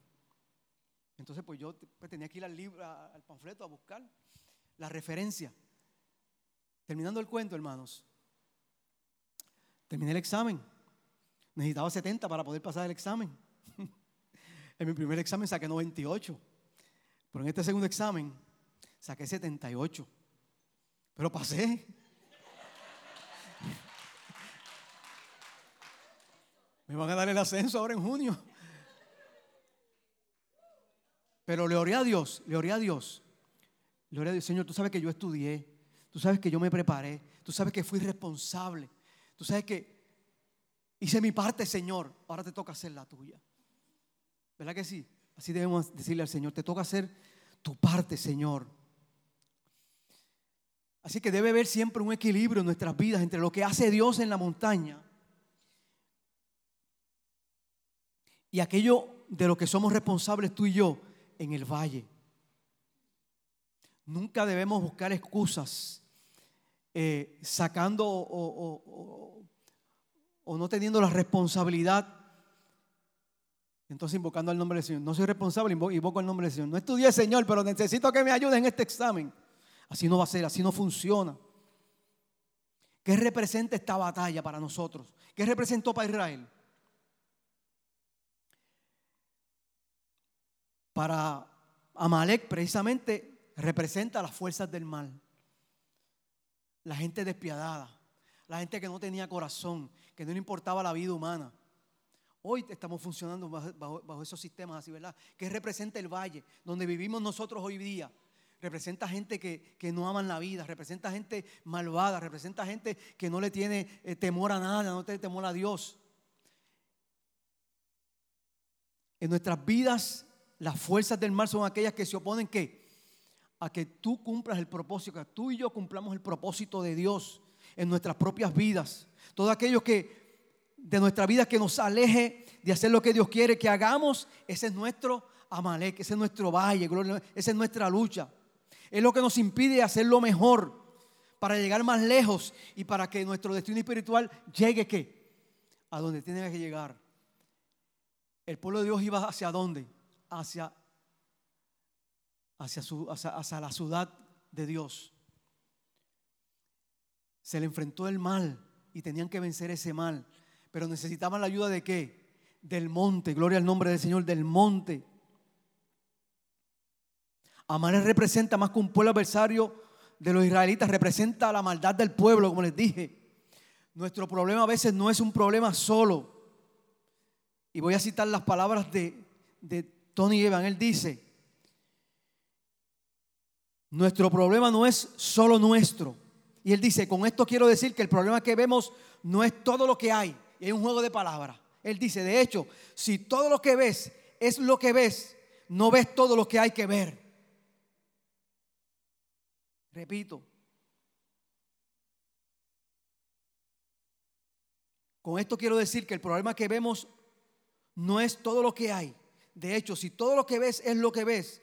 Entonces, pues yo pues, tenía que ir al libro, al panfleto a buscar la referencia. Terminando el cuento, hermanos. Terminé el examen. Necesitaba 70 para poder pasar el examen. [LAUGHS] en mi primer examen saqué 98. Pero en este segundo examen saqué 78. Pero pasé. [LAUGHS] Me van a dar el ascenso ahora en junio. Pero le oré a Dios, le oré a Dios. Le oré a Dios, Señor, tú sabes que yo estudié, tú sabes que yo me preparé, tú sabes que fui responsable, tú sabes que hice mi parte, Señor, ahora te toca hacer la tuya. ¿Verdad que sí? Así debemos decirle al Señor, te toca hacer tu parte, Señor. Así que debe haber siempre un equilibrio en nuestras vidas entre lo que hace Dios en la montaña y aquello de lo que somos responsables tú y yo en el valle. Nunca debemos buscar excusas eh, sacando o, no teniendo la responsabilidad. Entonces invocando al nombre del Señor. No soy responsable, invoco el nombre del Señor. No estudié, Señor, pero necesito que me ayude en este examen. Así no va a ser, así no funciona. ¿Qué representa esta batalla para nosotros? ¿Qué representó para Israel? Para Amalek precisamente representa las fuerzas del mal. La gente despiadada, la gente que no tenía corazón, que no le importaba la vida humana. Hoy estamos funcionando bajo, esos sistemas así, ¿verdad? ¿Qué representa el valle donde vivimos nosotros hoy día? Representa gente que, no aman la vida, representa gente malvada, representa gente que no le tiene eh, temor a nada, no tiene temor a Dios. En nuestras vidas las fuerzas del mal son aquellas que se oponen ¿qué? A que tú cumplas el propósito, que tú y yo cumplamos el propósito de Dios en nuestras propias vidas. Todo aquello que de nuestra vida que nos aleje de hacer lo que Dios quiere que hagamos, ese es nuestro Amalek, ese es nuestro valle, esa es nuestra lucha. Es lo que nos impide hacer lo mejor para llegar más lejos y para que nuestro destino espiritual llegue ¿qué? a donde tiene que llegar. El pueblo de Dios iba hacia dónde? hacia, hacia, su, hacia, la ciudad de Dios. Se le enfrentó el mal y tenían que vencer ese mal. Pero necesitaban la ayuda de qué? Del monte. Gloria al nombre del Señor, del monte. Amalek representa más que un pueblo adversario de los israelitas, representa la maldad del pueblo, como les dije. Nuestro problema a veces no es un problema solo. Y voy a citar las palabras de, de Tony Evan, él dice, nuestro problema no es solo nuestro. Y él dice, con esto quiero decir que el problema que vemos no es todo lo que hay. Y un juego de palabras. Él dice, de hecho, si todo lo que ves es lo que ves, no ves todo lo que hay que ver. Repito. Con esto quiero decir que el problema que vemos no es todo lo que hay. De hecho, si todo lo que ves es lo que ves,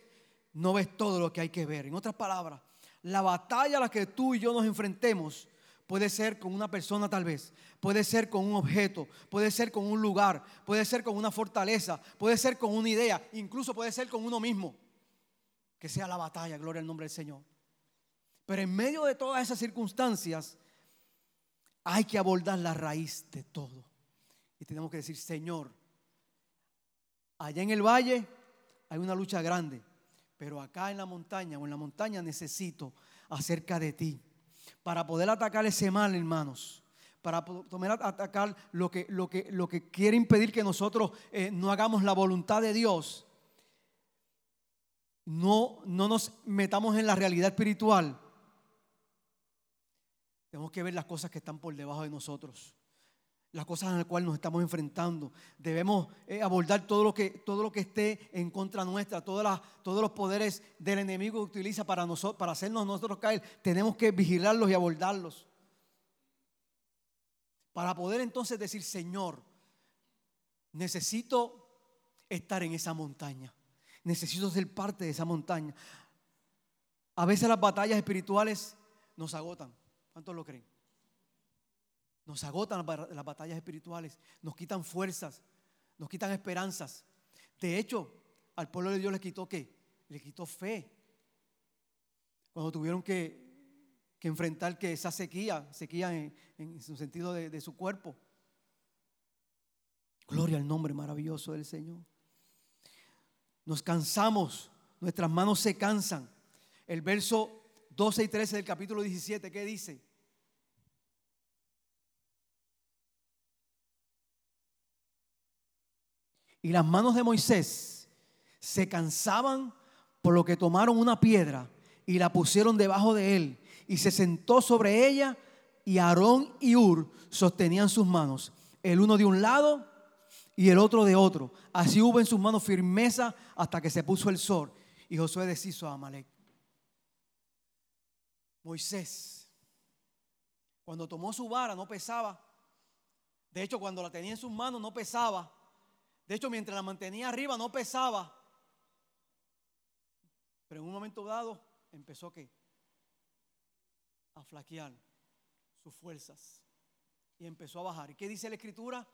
no ves todo lo que hay que ver. En otras palabras, la batalla a la que tú y yo nos enfrentemos puede ser con una persona tal vez, puede ser con un objeto, puede ser con un lugar, puede ser con una fortaleza, puede ser con una idea, incluso puede ser con uno mismo. Que sea la batalla, gloria al nombre del Señor. Pero en medio de todas esas circunstancias, hay que abordar la raíz de todo. Y tenemos que decir, Señor, Allá en el valle hay una lucha grande, pero acá en la montaña o en la montaña necesito acerca de ti. para poder atacar ese mal, hermanos, para poder atacar lo que, lo que, lo que quiere impedir que nosotros eh, no hagamos la voluntad de Dios, no, no nos metamos en la realidad espiritual. Tenemos que ver las cosas que están por debajo de nosotros las cosas en las cuales nos estamos enfrentando. Debemos eh, abordar todo lo, que, todo lo que esté en contra nuestra, todas todos los poderes del enemigo que utiliza para, nosotros, para hacernos nosotros caer. Tenemos que vigilarlos y abordarlos. Para poder entonces decir, Señor, necesito estar en esa montaña. Necesito ser parte de esa montaña. A veces las batallas espirituales nos agotan. ¿Cuántos lo creen? Nos agotan las batallas espirituales, nos quitan fuerzas, nos quitan esperanzas. De hecho, al pueblo de Dios le quitó qué? Le quitó fe. Cuando tuvieron que, enfrentar que esa sequía, sequía en, su sentido de, de su cuerpo. Gloria al nombre maravilloso del Señor. Nos cansamos, nuestras manos se cansan. El verso 12 y 13 del capítulo 17, ¿qué dice? Y las manos de Moisés se cansaban por lo que tomaron una piedra y la pusieron debajo de él. Y se sentó sobre ella y Aarón y Ur sostenían sus manos, el uno de un lado y el otro de otro. Así hubo en sus manos firmeza hasta que se puso el sol. Y Josué deshizo a Amalek. Moisés, cuando tomó su vara no pesaba. De hecho, cuando la tenía en sus manos no pesaba. De hecho, mientras la mantenía arriba no pesaba. Pero en un momento dado empezó ¿qué? a flaquear sus fuerzas y empezó a bajar. ¿Y qué dice la escritura?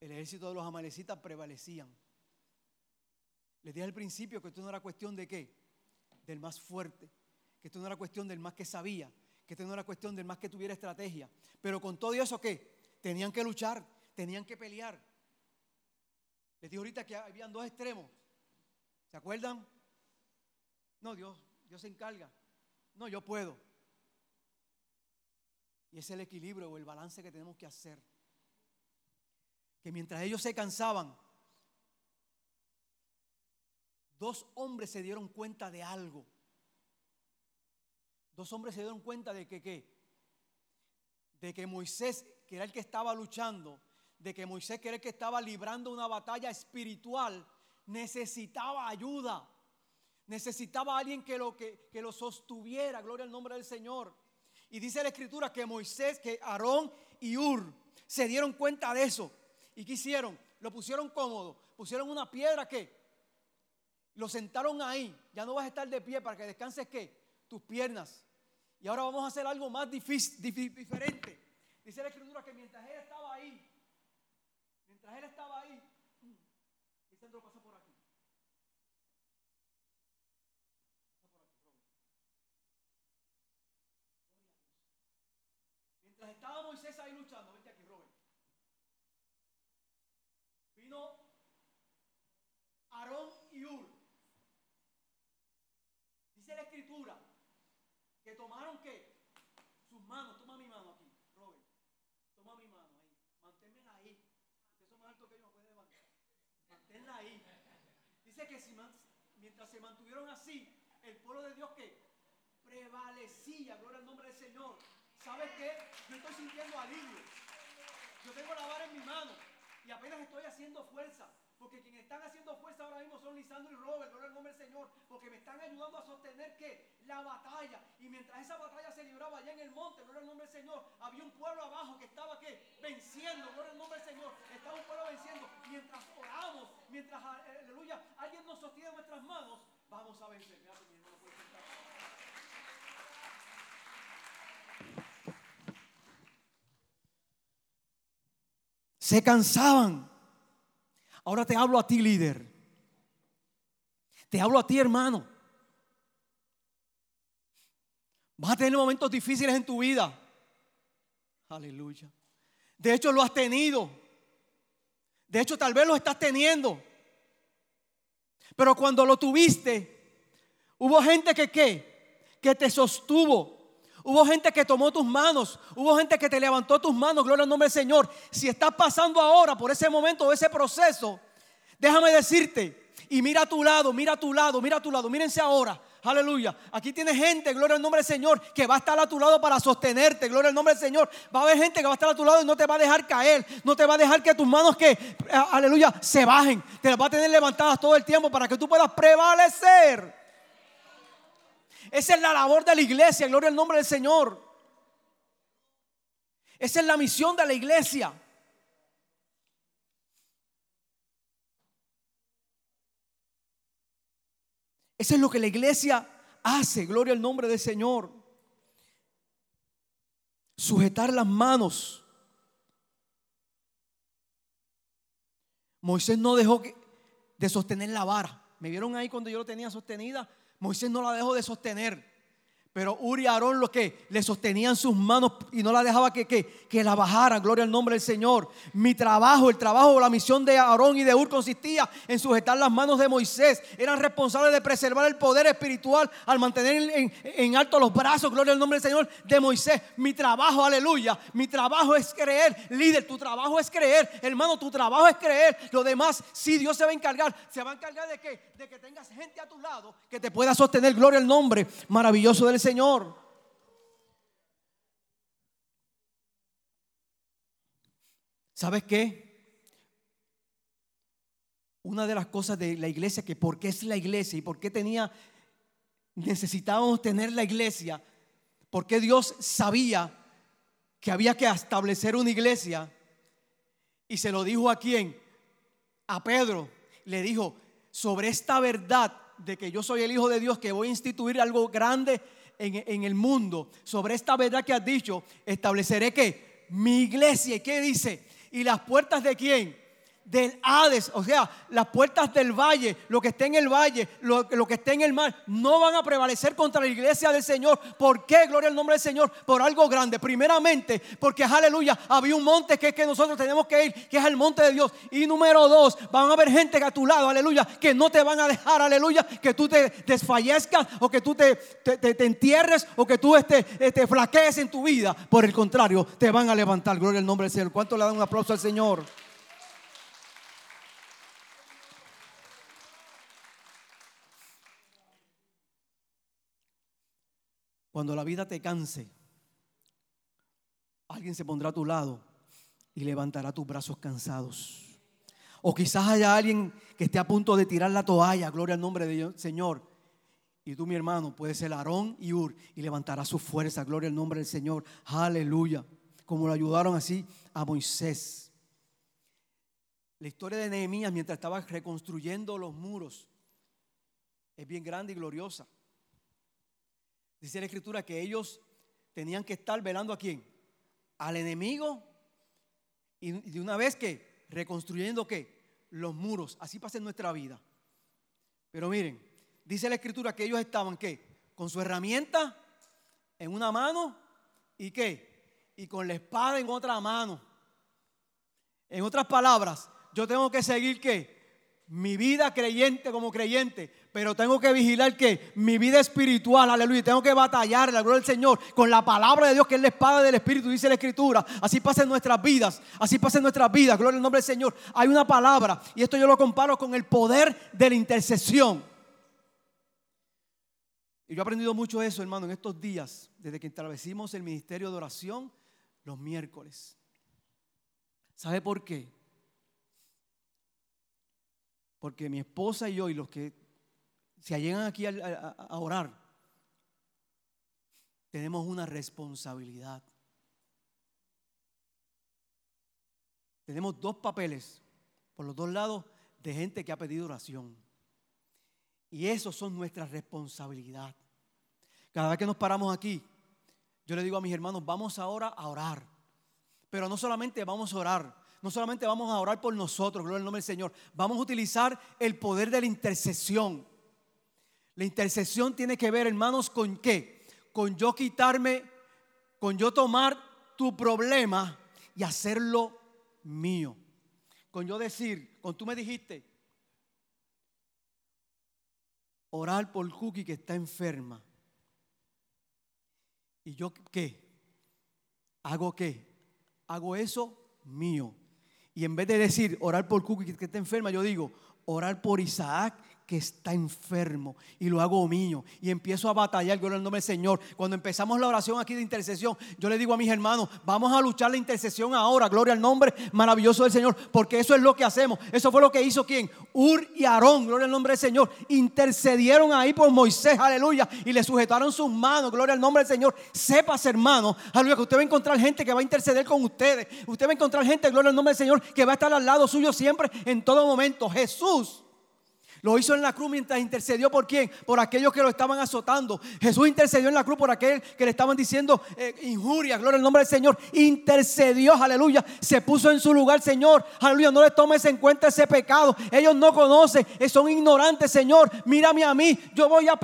El ejército de los amalecitas prevalecían. Les dije al principio que esto no era cuestión de qué? Del más fuerte, que esto no era cuestión del más que sabía, que esto no era cuestión del más que tuviera estrategia. Pero con todo eso, ¿qué? Tenían que luchar, tenían que pelear. Les dije ahorita que habían dos extremos. ¿Se acuerdan? No, Dios, Dios se encarga. No, yo puedo. Y es el equilibrio o el balance que tenemos que hacer. Que mientras ellos se cansaban, dos hombres se dieron cuenta de algo. Dos hombres se dieron cuenta de que qué? De que Moisés, que era el que estaba luchando, de que Moisés, que que estaba librando una batalla espiritual, necesitaba ayuda. Necesitaba alguien que lo, que, que lo sostuviera. Gloria al nombre del Señor. Y dice la escritura que Moisés, que Aarón y Ur se dieron cuenta de eso. ¿Y qué hicieron? Lo pusieron cómodo. Pusieron una piedra que lo sentaron ahí. Ya no vas a estar de pie para que descanses qué? Tus piernas. Y ahora vamos a hacer algo más difícil, diferente. Dice la escritura que mientras él estaba ahí, Mientras él estaba ahí, Lisandro pasa por aquí. Pasa por aquí, Robert. Mientras estaba Moisés ahí luchando, vete aquí, Robert. Vino Aarón y Ur. Dice la escritura que tomaron que sus manos, toma mi mano aquí, Robert. Toma mi mano ahí. Manténmela ahí alto que puede levantar. Manténla ahí. Que si, mientras se mantuvieron así, el pueblo de Dios que prevalecía, gloria al nombre del Señor. ¿Sabes qué? Yo estoy sintiendo alivio. Yo tengo la vara en mi mano y apenas estoy haciendo fuerza. Porque quienes están haciendo fuerza ahora mismo son Lisandro y Robert, gloria al nombre del Señor. Porque me están ayudando a sostener que la batalla. Y mientras esa batalla se libraba allá en el monte, gloria al nombre del Señor, había un pueblo abajo que estaba ¿qué? venciendo, gloria al nombre del Señor. Estaba un pueblo venciendo. Mientras oramos, mientras, aleluya, alguien nos sostiene nuestras manos, vamos a vencer. Se cansaban Ahora te hablo a ti, líder. Te hablo a ti, hermano. Vas a tener momentos difíciles en tu vida. Aleluya. De hecho, lo has tenido. De hecho, tal vez lo estás teniendo. Pero cuando lo tuviste, hubo gente que ¿qué? Que te sostuvo. Hubo gente que tomó tus manos, hubo gente que te levantó tus manos, gloria al nombre del Señor. Si estás pasando ahora por ese momento o ese proceso, déjame decirte, y mira a tu lado, mira a tu lado, mira a tu lado, mírense ahora. Aleluya. Aquí tiene gente, gloria al nombre del Señor, que va a estar a tu lado para sostenerte. Gloria al nombre del Señor. Va a haber gente que va a estar a tu lado y no te va a dejar caer. No te va a dejar que tus manos que, eh, aleluya, se bajen. Te las va a tener levantadas todo el tiempo para que tú puedas prevalecer. Esa es la labor de la iglesia, gloria al nombre del Señor. Esa es la misión de la iglesia. Eso es lo que la iglesia hace, gloria al nombre del Señor. Sujetar las manos. Moisés no dejó de sostener la vara. ¿Me vieron ahí cuando yo lo tenía sostenida? Moisés no la dejó de sostener. Pero Uri y Aarón lo que le sostenían sus manos y no la dejaba que, que, la bajaran. Gloria al nombre del Señor. Mi trabajo, el trabajo, la misión de Aarón y de Ur consistía en sujetar las manos de Moisés. Eran responsables de preservar el poder espiritual al mantener en, en alto los brazos. Gloria al nombre del Señor de Moisés. Mi trabajo, aleluya. Mi trabajo es creer. Líder, tu trabajo es creer. Hermano, tu trabajo es creer. Lo demás, si Dios se va a encargar. ¿Se va a encargar de qué? De que tengas gente a tu lado que te pueda sostener. Gloria al nombre maravilloso del Señor. ¿Sabes qué? Una de las cosas de la iglesia, que por qué es la iglesia y por qué tenía, necesitábamos tener la iglesia, porque Dios sabía que había que establecer una iglesia y se lo dijo a quién? A Pedro. Le dijo, sobre esta verdad de que yo soy el Hijo de Dios, que voy a instituir algo grande en, el mundo, sobre esta verdad que has dicho, estableceré que mi iglesia, ¿y qué dice? ¿Y las puertas de quién? Del Hades, o sea, las puertas del valle, lo que esté en el valle, lo, que esté en el mar, no van a prevalecer contra la iglesia del Señor. ¿Por qué? Gloria al nombre del Señor. Por algo grande. Primeramente, porque aleluya, había un monte que es que nosotros tenemos que ir, que es el monte de Dios. Y número dos, van a haber gente a tu lado, aleluya, que no te van a dejar, aleluya, que tú te desfallezcas o que tú te, te, entierres o que tú este, te flaquees en tu vida. Por el contrario, te van a levantar. Gloria al nombre del Señor. ¿Cuánto le dan un aplauso al Señor? Cuando la vida te canse, alguien se pondrá a tu lado y levantará tus brazos cansados. O quizás haya alguien que esté a punto de tirar la toalla, gloria al nombre de Dios, Señor. Y tú, mi hermano, puedes ser Aarón y Ur y levantará su fuerza, gloria al nombre del Señor. Aleluya. Como lo ayudaron así a Moisés. La historia de Nehemías mientras estaba reconstruyendo los muros es bien grande y gloriosa. Dice la escritura que ellos tenían que estar velando a quién? Al enemigo y de una vez que reconstruyendo qué? Los muros. Así pasa en nuestra vida. Pero miren, dice la escritura que ellos estaban qué? Con su herramienta en una mano y qué? Y con la espada en otra mano. En otras palabras, yo tengo que seguir qué? Mi vida creyente como creyente pero tengo que vigilar que mi vida espiritual, aleluya, tengo que batallar, la gloria del Señor, con la palabra de Dios, que es la espada del Espíritu, dice la Escritura. Así pasa en nuestras vidas, así pasa en nuestras vidas, gloria al nombre del Señor. Hay una palabra, y esto yo lo comparo con el poder de la intercesión. Y yo he aprendido mucho eso, hermano, en estos días, desde que establecimos el ministerio de oración los miércoles. ¿Sabe por qué? Porque mi esposa y yo y los que si llegan aquí a, orar, tenemos una responsabilidad. Tenemos dos papeles por los dos lados de gente que ha pedido oración. Y eso son nuestra responsabilidad. Cada vez que nos paramos aquí, yo le digo a mis hermanos, vamos ahora a orar. Pero no solamente vamos a orar, no solamente vamos a orar por nosotros, gloria al nombre del Señor, vamos a utilizar el poder de la intercesión. La intercesión tiene que ver, hermanos, con qué? Con yo quitarme, con yo tomar tu problema y hacerlo mío. Con yo decir, con tú me dijiste, orar por Cookie que está enferma. ¿Y yo qué? ¿Hago qué? Hago eso mío. Y en vez de decir orar por Cookie que está enferma, yo digo orar por Isaac que está enfermo y lo hago mío y empiezo a batallar, gloria al nombre del Señor. Cuando empezamos la oración aquí de intercesión, yo le digo a mis hermanos, vamos a luchar la intercesión ahora, gloria al nombre maravilloso del Señor, porque eso es lo que hacemos. Eso fue lo que hizo quien? Ur y Aarón, gloria al nombre del Señor, intercedieron ahí por Moisés, aleluya, y le sujetaron sus manos, gloria al nombre del Señor. Sepas, hermano, aleluya, que usted va a encontrar gente que va a interceder con ustedes. Usted va a encontrar gente, gloria al nombre del Señor, que va a estar al lado suyo siempre, en todo momento. Jesús lo hizo en la cruz mientras intercedió por quién? Por aquellos que lo estaban azotando. Jesús intercedió en la cruz por aquel que le estaban diciendo eh, injuria, gloria al nombre del Señor. Intercedió, aleluya. Se puso en su lugar, Señor. Aleluya, no le tomes en cuenta ese pecado. Ellos no conocen, eh, son ignorantes, Señor. Mírame a mí. Yo voy a,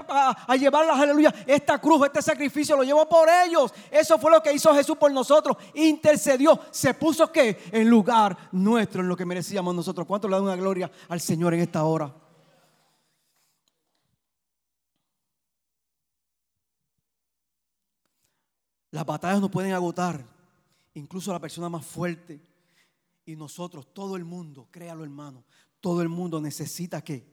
a, llevarlas, aleluya. Esta cruz, este sacrificio lo llevo por ellos. Eso fue lo que hizo Jesús por nosotros. Intercedió. Se puso que en lugar nuestro, en lo que merecíamos nosotros. ¿Cuánto le da una gloria al Señor en esta hora? Las batallas nos pueden agotar, incluso la persona más fuerte. Y nosotros, todo el mundo, créalo hermano, todo el mundo necesita que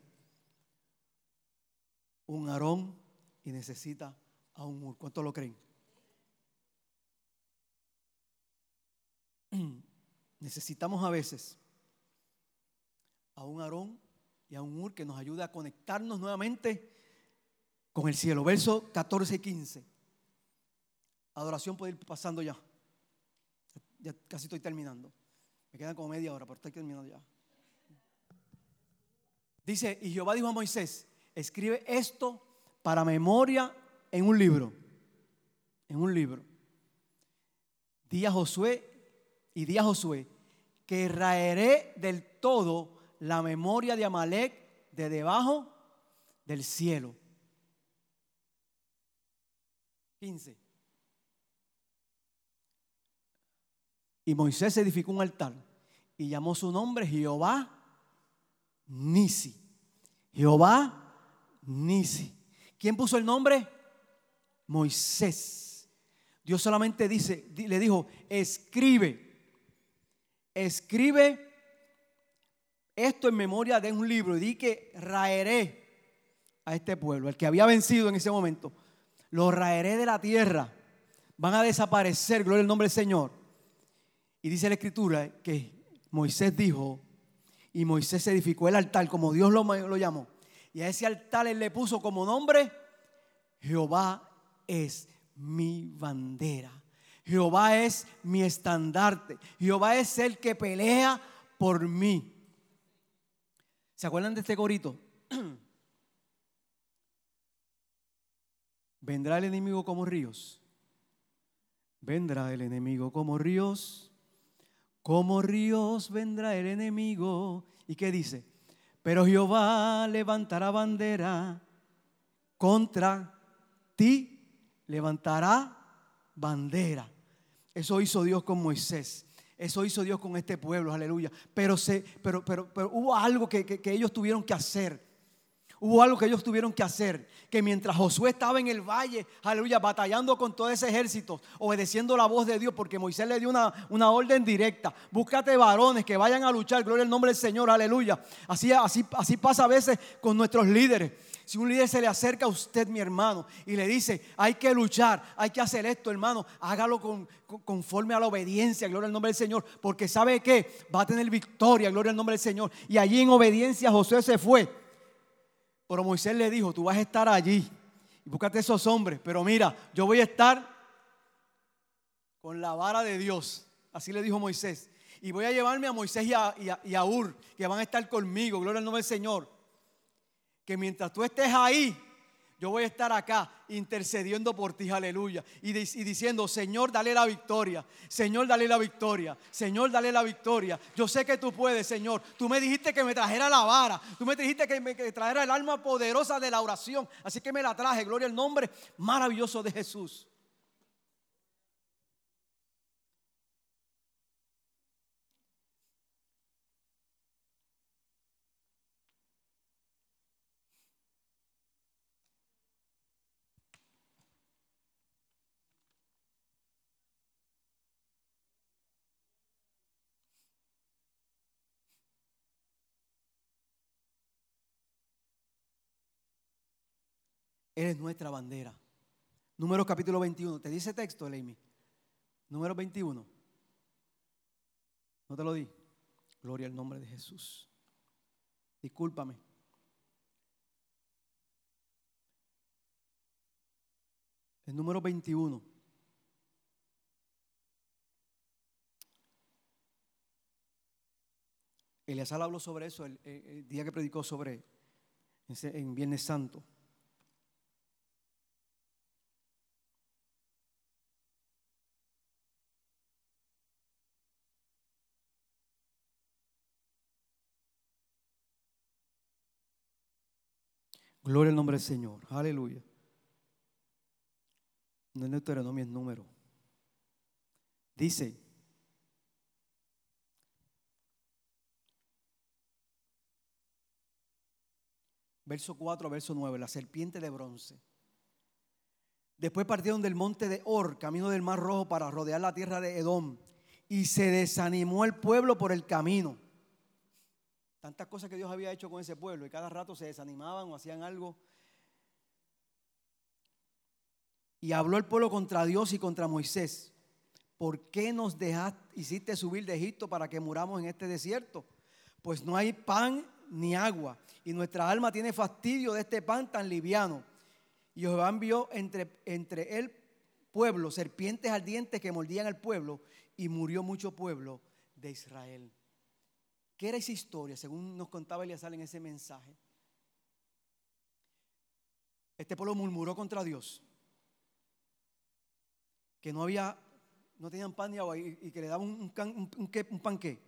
un Aarón y necesita a un Ur. ¿Cuántos lo creen? [CLEARS THROAT] Necesitamos a veces a un Aarón y a un Ur que nos ayude a conectarnos nuevamente con el cielo. Verso 14 y 15. Adoración puede ir pasando ya. Ya casi estoy terminando. Me quedan como media hora, pero estoy terminando ya. Dice, y Jehová dijo a Moisés, escribe esto para memoria en un libro. En un libro. Di a Josué y di a Josué que raeré del todo la memoria de Amalek de debajo del cielo. 15. Y Moisés edificó un altar y llamó su nombre Jehová Nisi. Jehová Nisi. ¿Quién puso el nombre? Moisés. Dios solamente dice, le dijo, escribe, escribe esto en memoria de un libro y di que raeré a este pueblo, el que había vencido en ese momento, lo raeré de la tierra, van a desaparecer, gloria al nombre del Señor. Y dice la escritura que Moisés dijo, y Moisés edificó el altar como Dios lo, lo llamó. Y a ese altar él le puso como nombre, Jehová es mi bandera. Jehová es mi estandarte. Jehová es el que pelea por mí. ¿Se acuerdan de este corito? [CLEARS THROAT] Vendrá el enemigo como ríos. Vendrá el enemigo como ríos. Como ríos vendrá el enemigo. ¿Y qué dice? Pero Jehová levantará bandera contra ti, levantará bandera. Eso hizo Dios con Moisés. Eso hizo Dios con este pueblo, aleluya. Pero, se, pero, pero, pero hubo algo que, que ellos tuvieron que hacer. Hubo algo que ellos tuvieron que hacer, que mientras Josué estaba en el valle, aleluya, batallando con todo ese ejército, obedeciendo la voz de Dios, porque Moisés le dio una, una orden directa, búscate varones que vayan a luchar, gloria al nombre del Señor, aleluya. Así, así, así pasa a veces con nuestros líderes. Si un líder se le acerca a usted, mi hermano, y le dice, hay que luchar, hay que hacer esto, hermano, hágalo con, conforme a la obediencia, gloria al nombre del Señor, porque sabe que va a tener victoria, gloria al nombre del Señor. Y allí en obediencia Josué se fue. Pero Moisés le dijo, tú vas a estar allí y búscate esos hombres. Pero mira, yo voy a estar con la vara de Dios. Así le dijo Moisés. Y voy a llevarme a Moisés y a, y a Ur, que van a estar conmigo. Gloria al nombre del Señor. Que mientras tú estés ahí, yo voy a estar acá intercediendo por ti, aleluya. Y, diciendo, Señor, dale la victoria. Señor, dale la victoria. Señor, dale la victoria. Yo sé que tú puedes, Señor. Tú me dijiste que me trajera la vara. Tú me dijiste que me trajera el alma poderosa de la oración. Así que me la traje. Gloria al nombre maravilloso de Jesús. Él es nuestra bandera. Número capítulo 21. ¿Te dice texto, Amy? Número 21. ¿No te lo di? Gloria al nombre de Jesús. Discúlpame. El número 21. Eleazar habló sobre eso el, día que predicó sobre en Viernes Santo. Gloria al nombre del Señor. Aleluya. No es Deuteronomio, es número. Dice, verso 4, verso 9, la serpiente de bronce. Después partieron del monte de Or, camino del Mar Rojo, para rodear la tierra de Edom. Y se desanimó el pueblo por el camino Tantas cosas que Dios había hecho con ese pueblo y cada rato se desanimaban o hacían algo. Y habló el pueblo contra Dios y contra Moisés. ¿Por qué nos dejaste, hiciste subir de Egipto para que muramos en este desierto? Pues no hay pan ni agua y nuestra alma tiene fastidio de este pan tan liviano. Y Jehová envió entre, entre el pueblo serpientes ardientes que mordían al pueblo y murió mucho pueblo de Israel. ¿Qué era esa historia? Según nos contaba Eliasal en ese mensaje. Este pueblo murmuró contra Dios. Que no había, no tenían pan ni agua y, que le daban un, pan qué?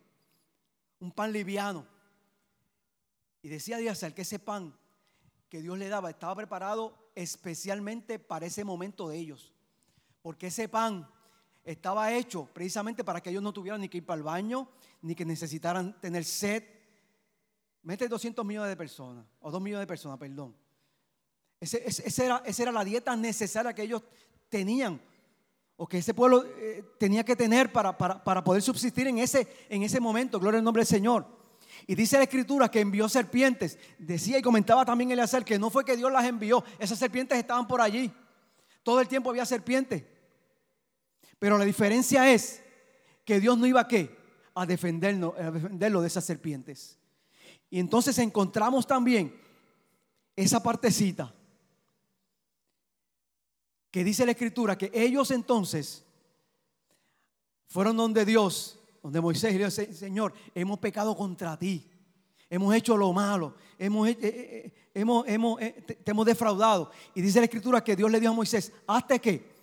Un pan liviano. Y decía Eliasal que ese pan que Dios le daba estaba preparado especialmente para ese momento de ellos. Porque ese pan estaba hecho precisamente para que ellos no tuvieran ni que ir para el baño, ni que necesitaran tener sed. Mete 200 millones de personas, o 2 millones de personas, perdón. Esa era, era, la dieta necesaria que ellos tenían, o que ese pueblo eh, tenía que tener para, para, poder subsistir en ese, en ese momento. Gloria al nombre del Señor. Y dice la escritura que envió serpientes. Decía y comentaba también Eleazar que no fue que Dios las envió, esas serpientes estaban por allí. Todo el tiempo había serpientes. Pero la diferencia es que Dios no iba a qué? A defenderlo de esas serpientes. Y entonces encontramos también esa partecita que dice la escritura que ellos entonces fueron donde Dios, donde Moisés y Dios, Señor, hemos pecado contra ti. Hemos hecho lo malo, hemos, eh, eh, eh, hemos, te, hemos defraudado. Y dice la escritura que Dios le dijo a Moisés, ¿hasta qué?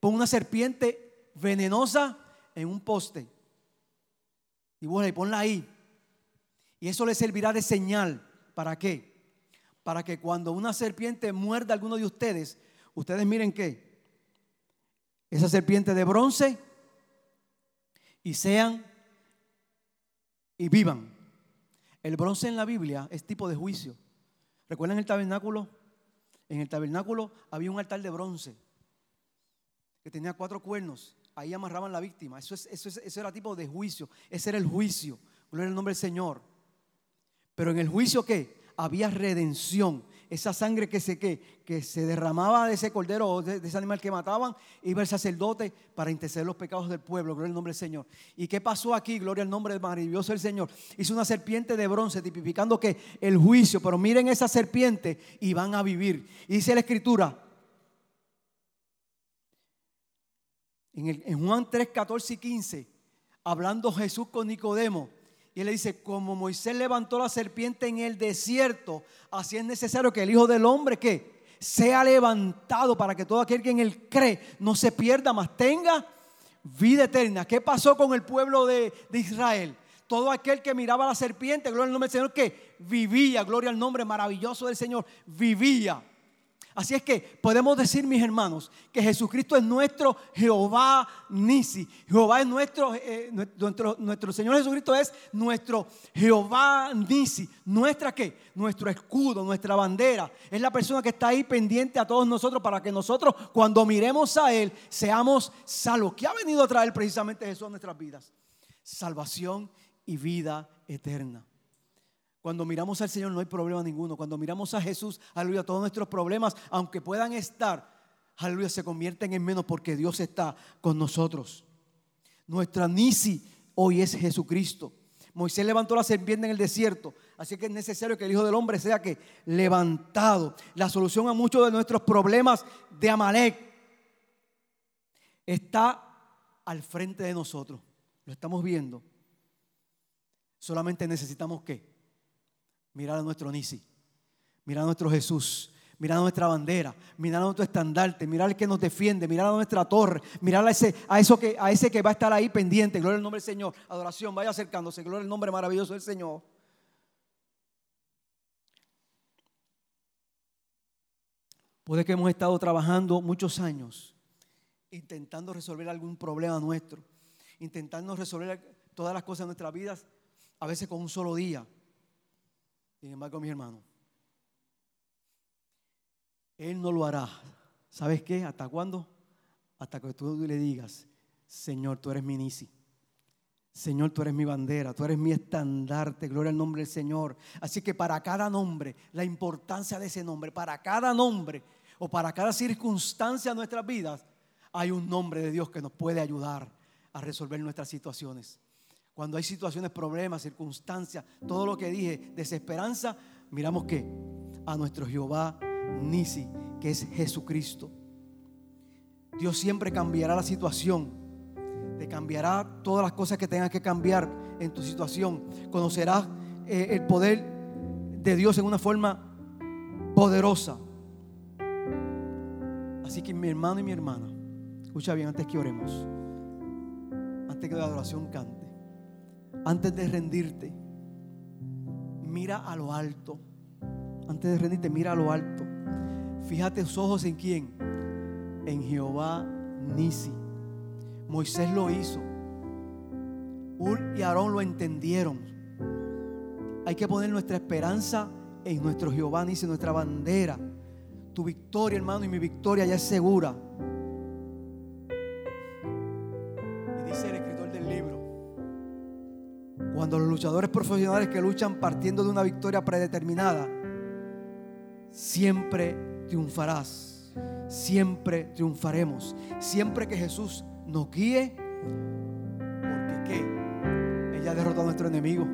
Pon una serpiente venenosa en un poste. Y bueno, y ponla ahí. Y eso le servirá de señal. ¿Para qué? Para que cuando una serpiente muerda a alguno de ustedes, ustedes miren qué. Esa serpiente de bronce y sean y vivan. El bronce en la Biblia es tipo de juicio. ¿Recuerdan el tabernáculo? En el tabernáculo había un altar de bronce que tenía cuatro cuernos. Ahí amarraban la víctima. Eso, es, eso, eso era tipo de juicio. Ese era el juicio. Gloria al nombre del Señor. Pero en el juicio ¿qué? había redención. Esa sangre que se, que, que se derramaba de ese cordero o de, ese animal que mataban, iba el sacerdote para interceder los pecados del pueblo. Gloria al nombre del Señor. ¿Y qué pasó aquí? Gloria al nombre maravilloso del Señor. Hizo una serpiente de bronce, tipificando que el juicio. Pero miren esa serpiente y van a vivir. Y dice la escritura, En, Juan 3, 14 y 15, hablando Jesús con Nicodemo, y él le dice, como Moisés levantó la serpiente en el desierto, así es necesario que el Hijo del Hombre que sea levantado para que todo aquel que en él cree no se pierda, mas tenga vida eterna. ¿Qué pasó con el pueblo de, de Israel? Todo aquel que miraba a la serpiente, gloria al nombre del Señor, que vivía, gloria al nombre maravilloso del Señor, vivía. Así es que podemos decir, mis hermanos, que Jesucristo es nuestro Jehová Nisi. Jehová es nuestro, eh, nuestro, nuestro Señor Jesucristo es nuestro Jehová Nisi. ¿Nuestra qué? Nuestro escudo, nuestra bandera. Es la persona que está ahí pendiente a todos nosotros para que nosotros, cuando miremos a Él, seamos salvos. ¿Qué ha venido a traer precisamente Jesús a nuestras vidas? Salvación y vida eterna. Cuando miramos al Señor no hay problema ninguno. Cuando miramos a Jesús, aleluya, todos nuestros problemas, aunque puedan estar, aleluya, se convierten en menos porque Dios está con nosotros. Nuestra Nisi hoy es Jesucristo. Moisés levantó la serpiente en el desierto, así que es necesario que el Hijo del Hombre sea que levantado. La solución a muchos de nuestros problemas de Amalek está al frente de nosotros. Lo estamos viendo. Solamente necesitamos que mirar a nuestro Nisi, mirar a nuestro Jesús, mirar a nuestra bandera, mirar a nuestro estandarte, mirar al que nos defiende, mirar a nuestra torre, mirar a ese, a eso que, a ese que va a estar ahí pendiente. Gloria al nombre del Señor. Adoración, vaya acercándose. Gloria al nombre maravilloso del Señor. Puede que hemos estado trabajando muchos años intentando resolver algún problema nuestro, intentando resolver todas las cosas de nuestras vidas, a veces con un solo día. Sin embargo, mi hermano, él no lo hará. ¿Sabes qué? ¿Hasta cuándo? Hasta que tú le digas, Señor, tú eres mi nisi. Señor, tú eres mi bandera, tú eres mi estandarte, gloria al nombre del Señor. Así que para cada nombre, la importancia de ese nombre, para cada nombre o para cada circunstancia de nuestras vidas, hay un nombre de Dios que nos puede ayudar a resolver nuestras situaciones. Cuando hay situaciones, problemas, circunstancias, todo lo que dije, desesperanza, miramos que a nuestro Jehová Nisi, que es Jesucristo. Dios siempre cambiará la situación, te cambiará todas las cosas que tengas que cambiar en tu situación. Conocerás eh, el poder de Dios en una forma poderosa. Así que mi hermano y mi hermana, escucha bien antes que oremos, antes que la adoración cante, antes de rendirte, mira a lo alto. Antes de rendirte, mira a lo alto. Fíjate tus ojos en quién? En Jehová Nisi. Moisés lo hizo. Ur y Aarón lo entendieron. Hay que poner nuestra esperanza en nuestro Jehová Nisi, nuestra bandera. Tu victoria, hermano, y mi victoria ya es segura. Cuando los luchadores profesionales que luchan partiendo de una victoria predeterminada, siempre triunfarás. Siempre triunfaremos. Siempre que Jesús nos guíe. Porque ¿qué? Ella derrotó a nuestro enemigo.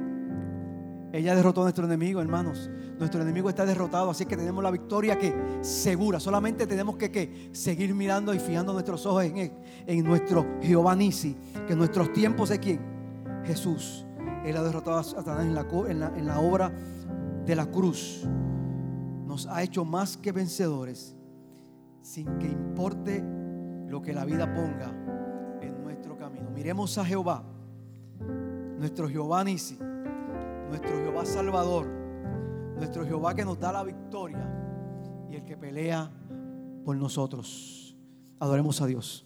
Ella derrotó a nuestro enemigo, hermanos. Nuestro enemigo está derrotado, así que tenemos la victoria que segura. Solamente tenemos que, seguir mirando y fijando nuestros ojos en, en nuestro Jehová Nisi, que nuestros tiempos de quién? Jesús. Él ha derrotado a Satanás en la, obra de la cruz nos ha hecho más que vencedores sin que importe lo que la vida ponga en nuestro camino. Miremos a Jehová, nuestro Jehová Nisi, nuestro Jehová Salvador, nuestro Jehová que nos da la victoria y el que pelea por nosotros. Adoremos a Dios.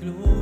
Te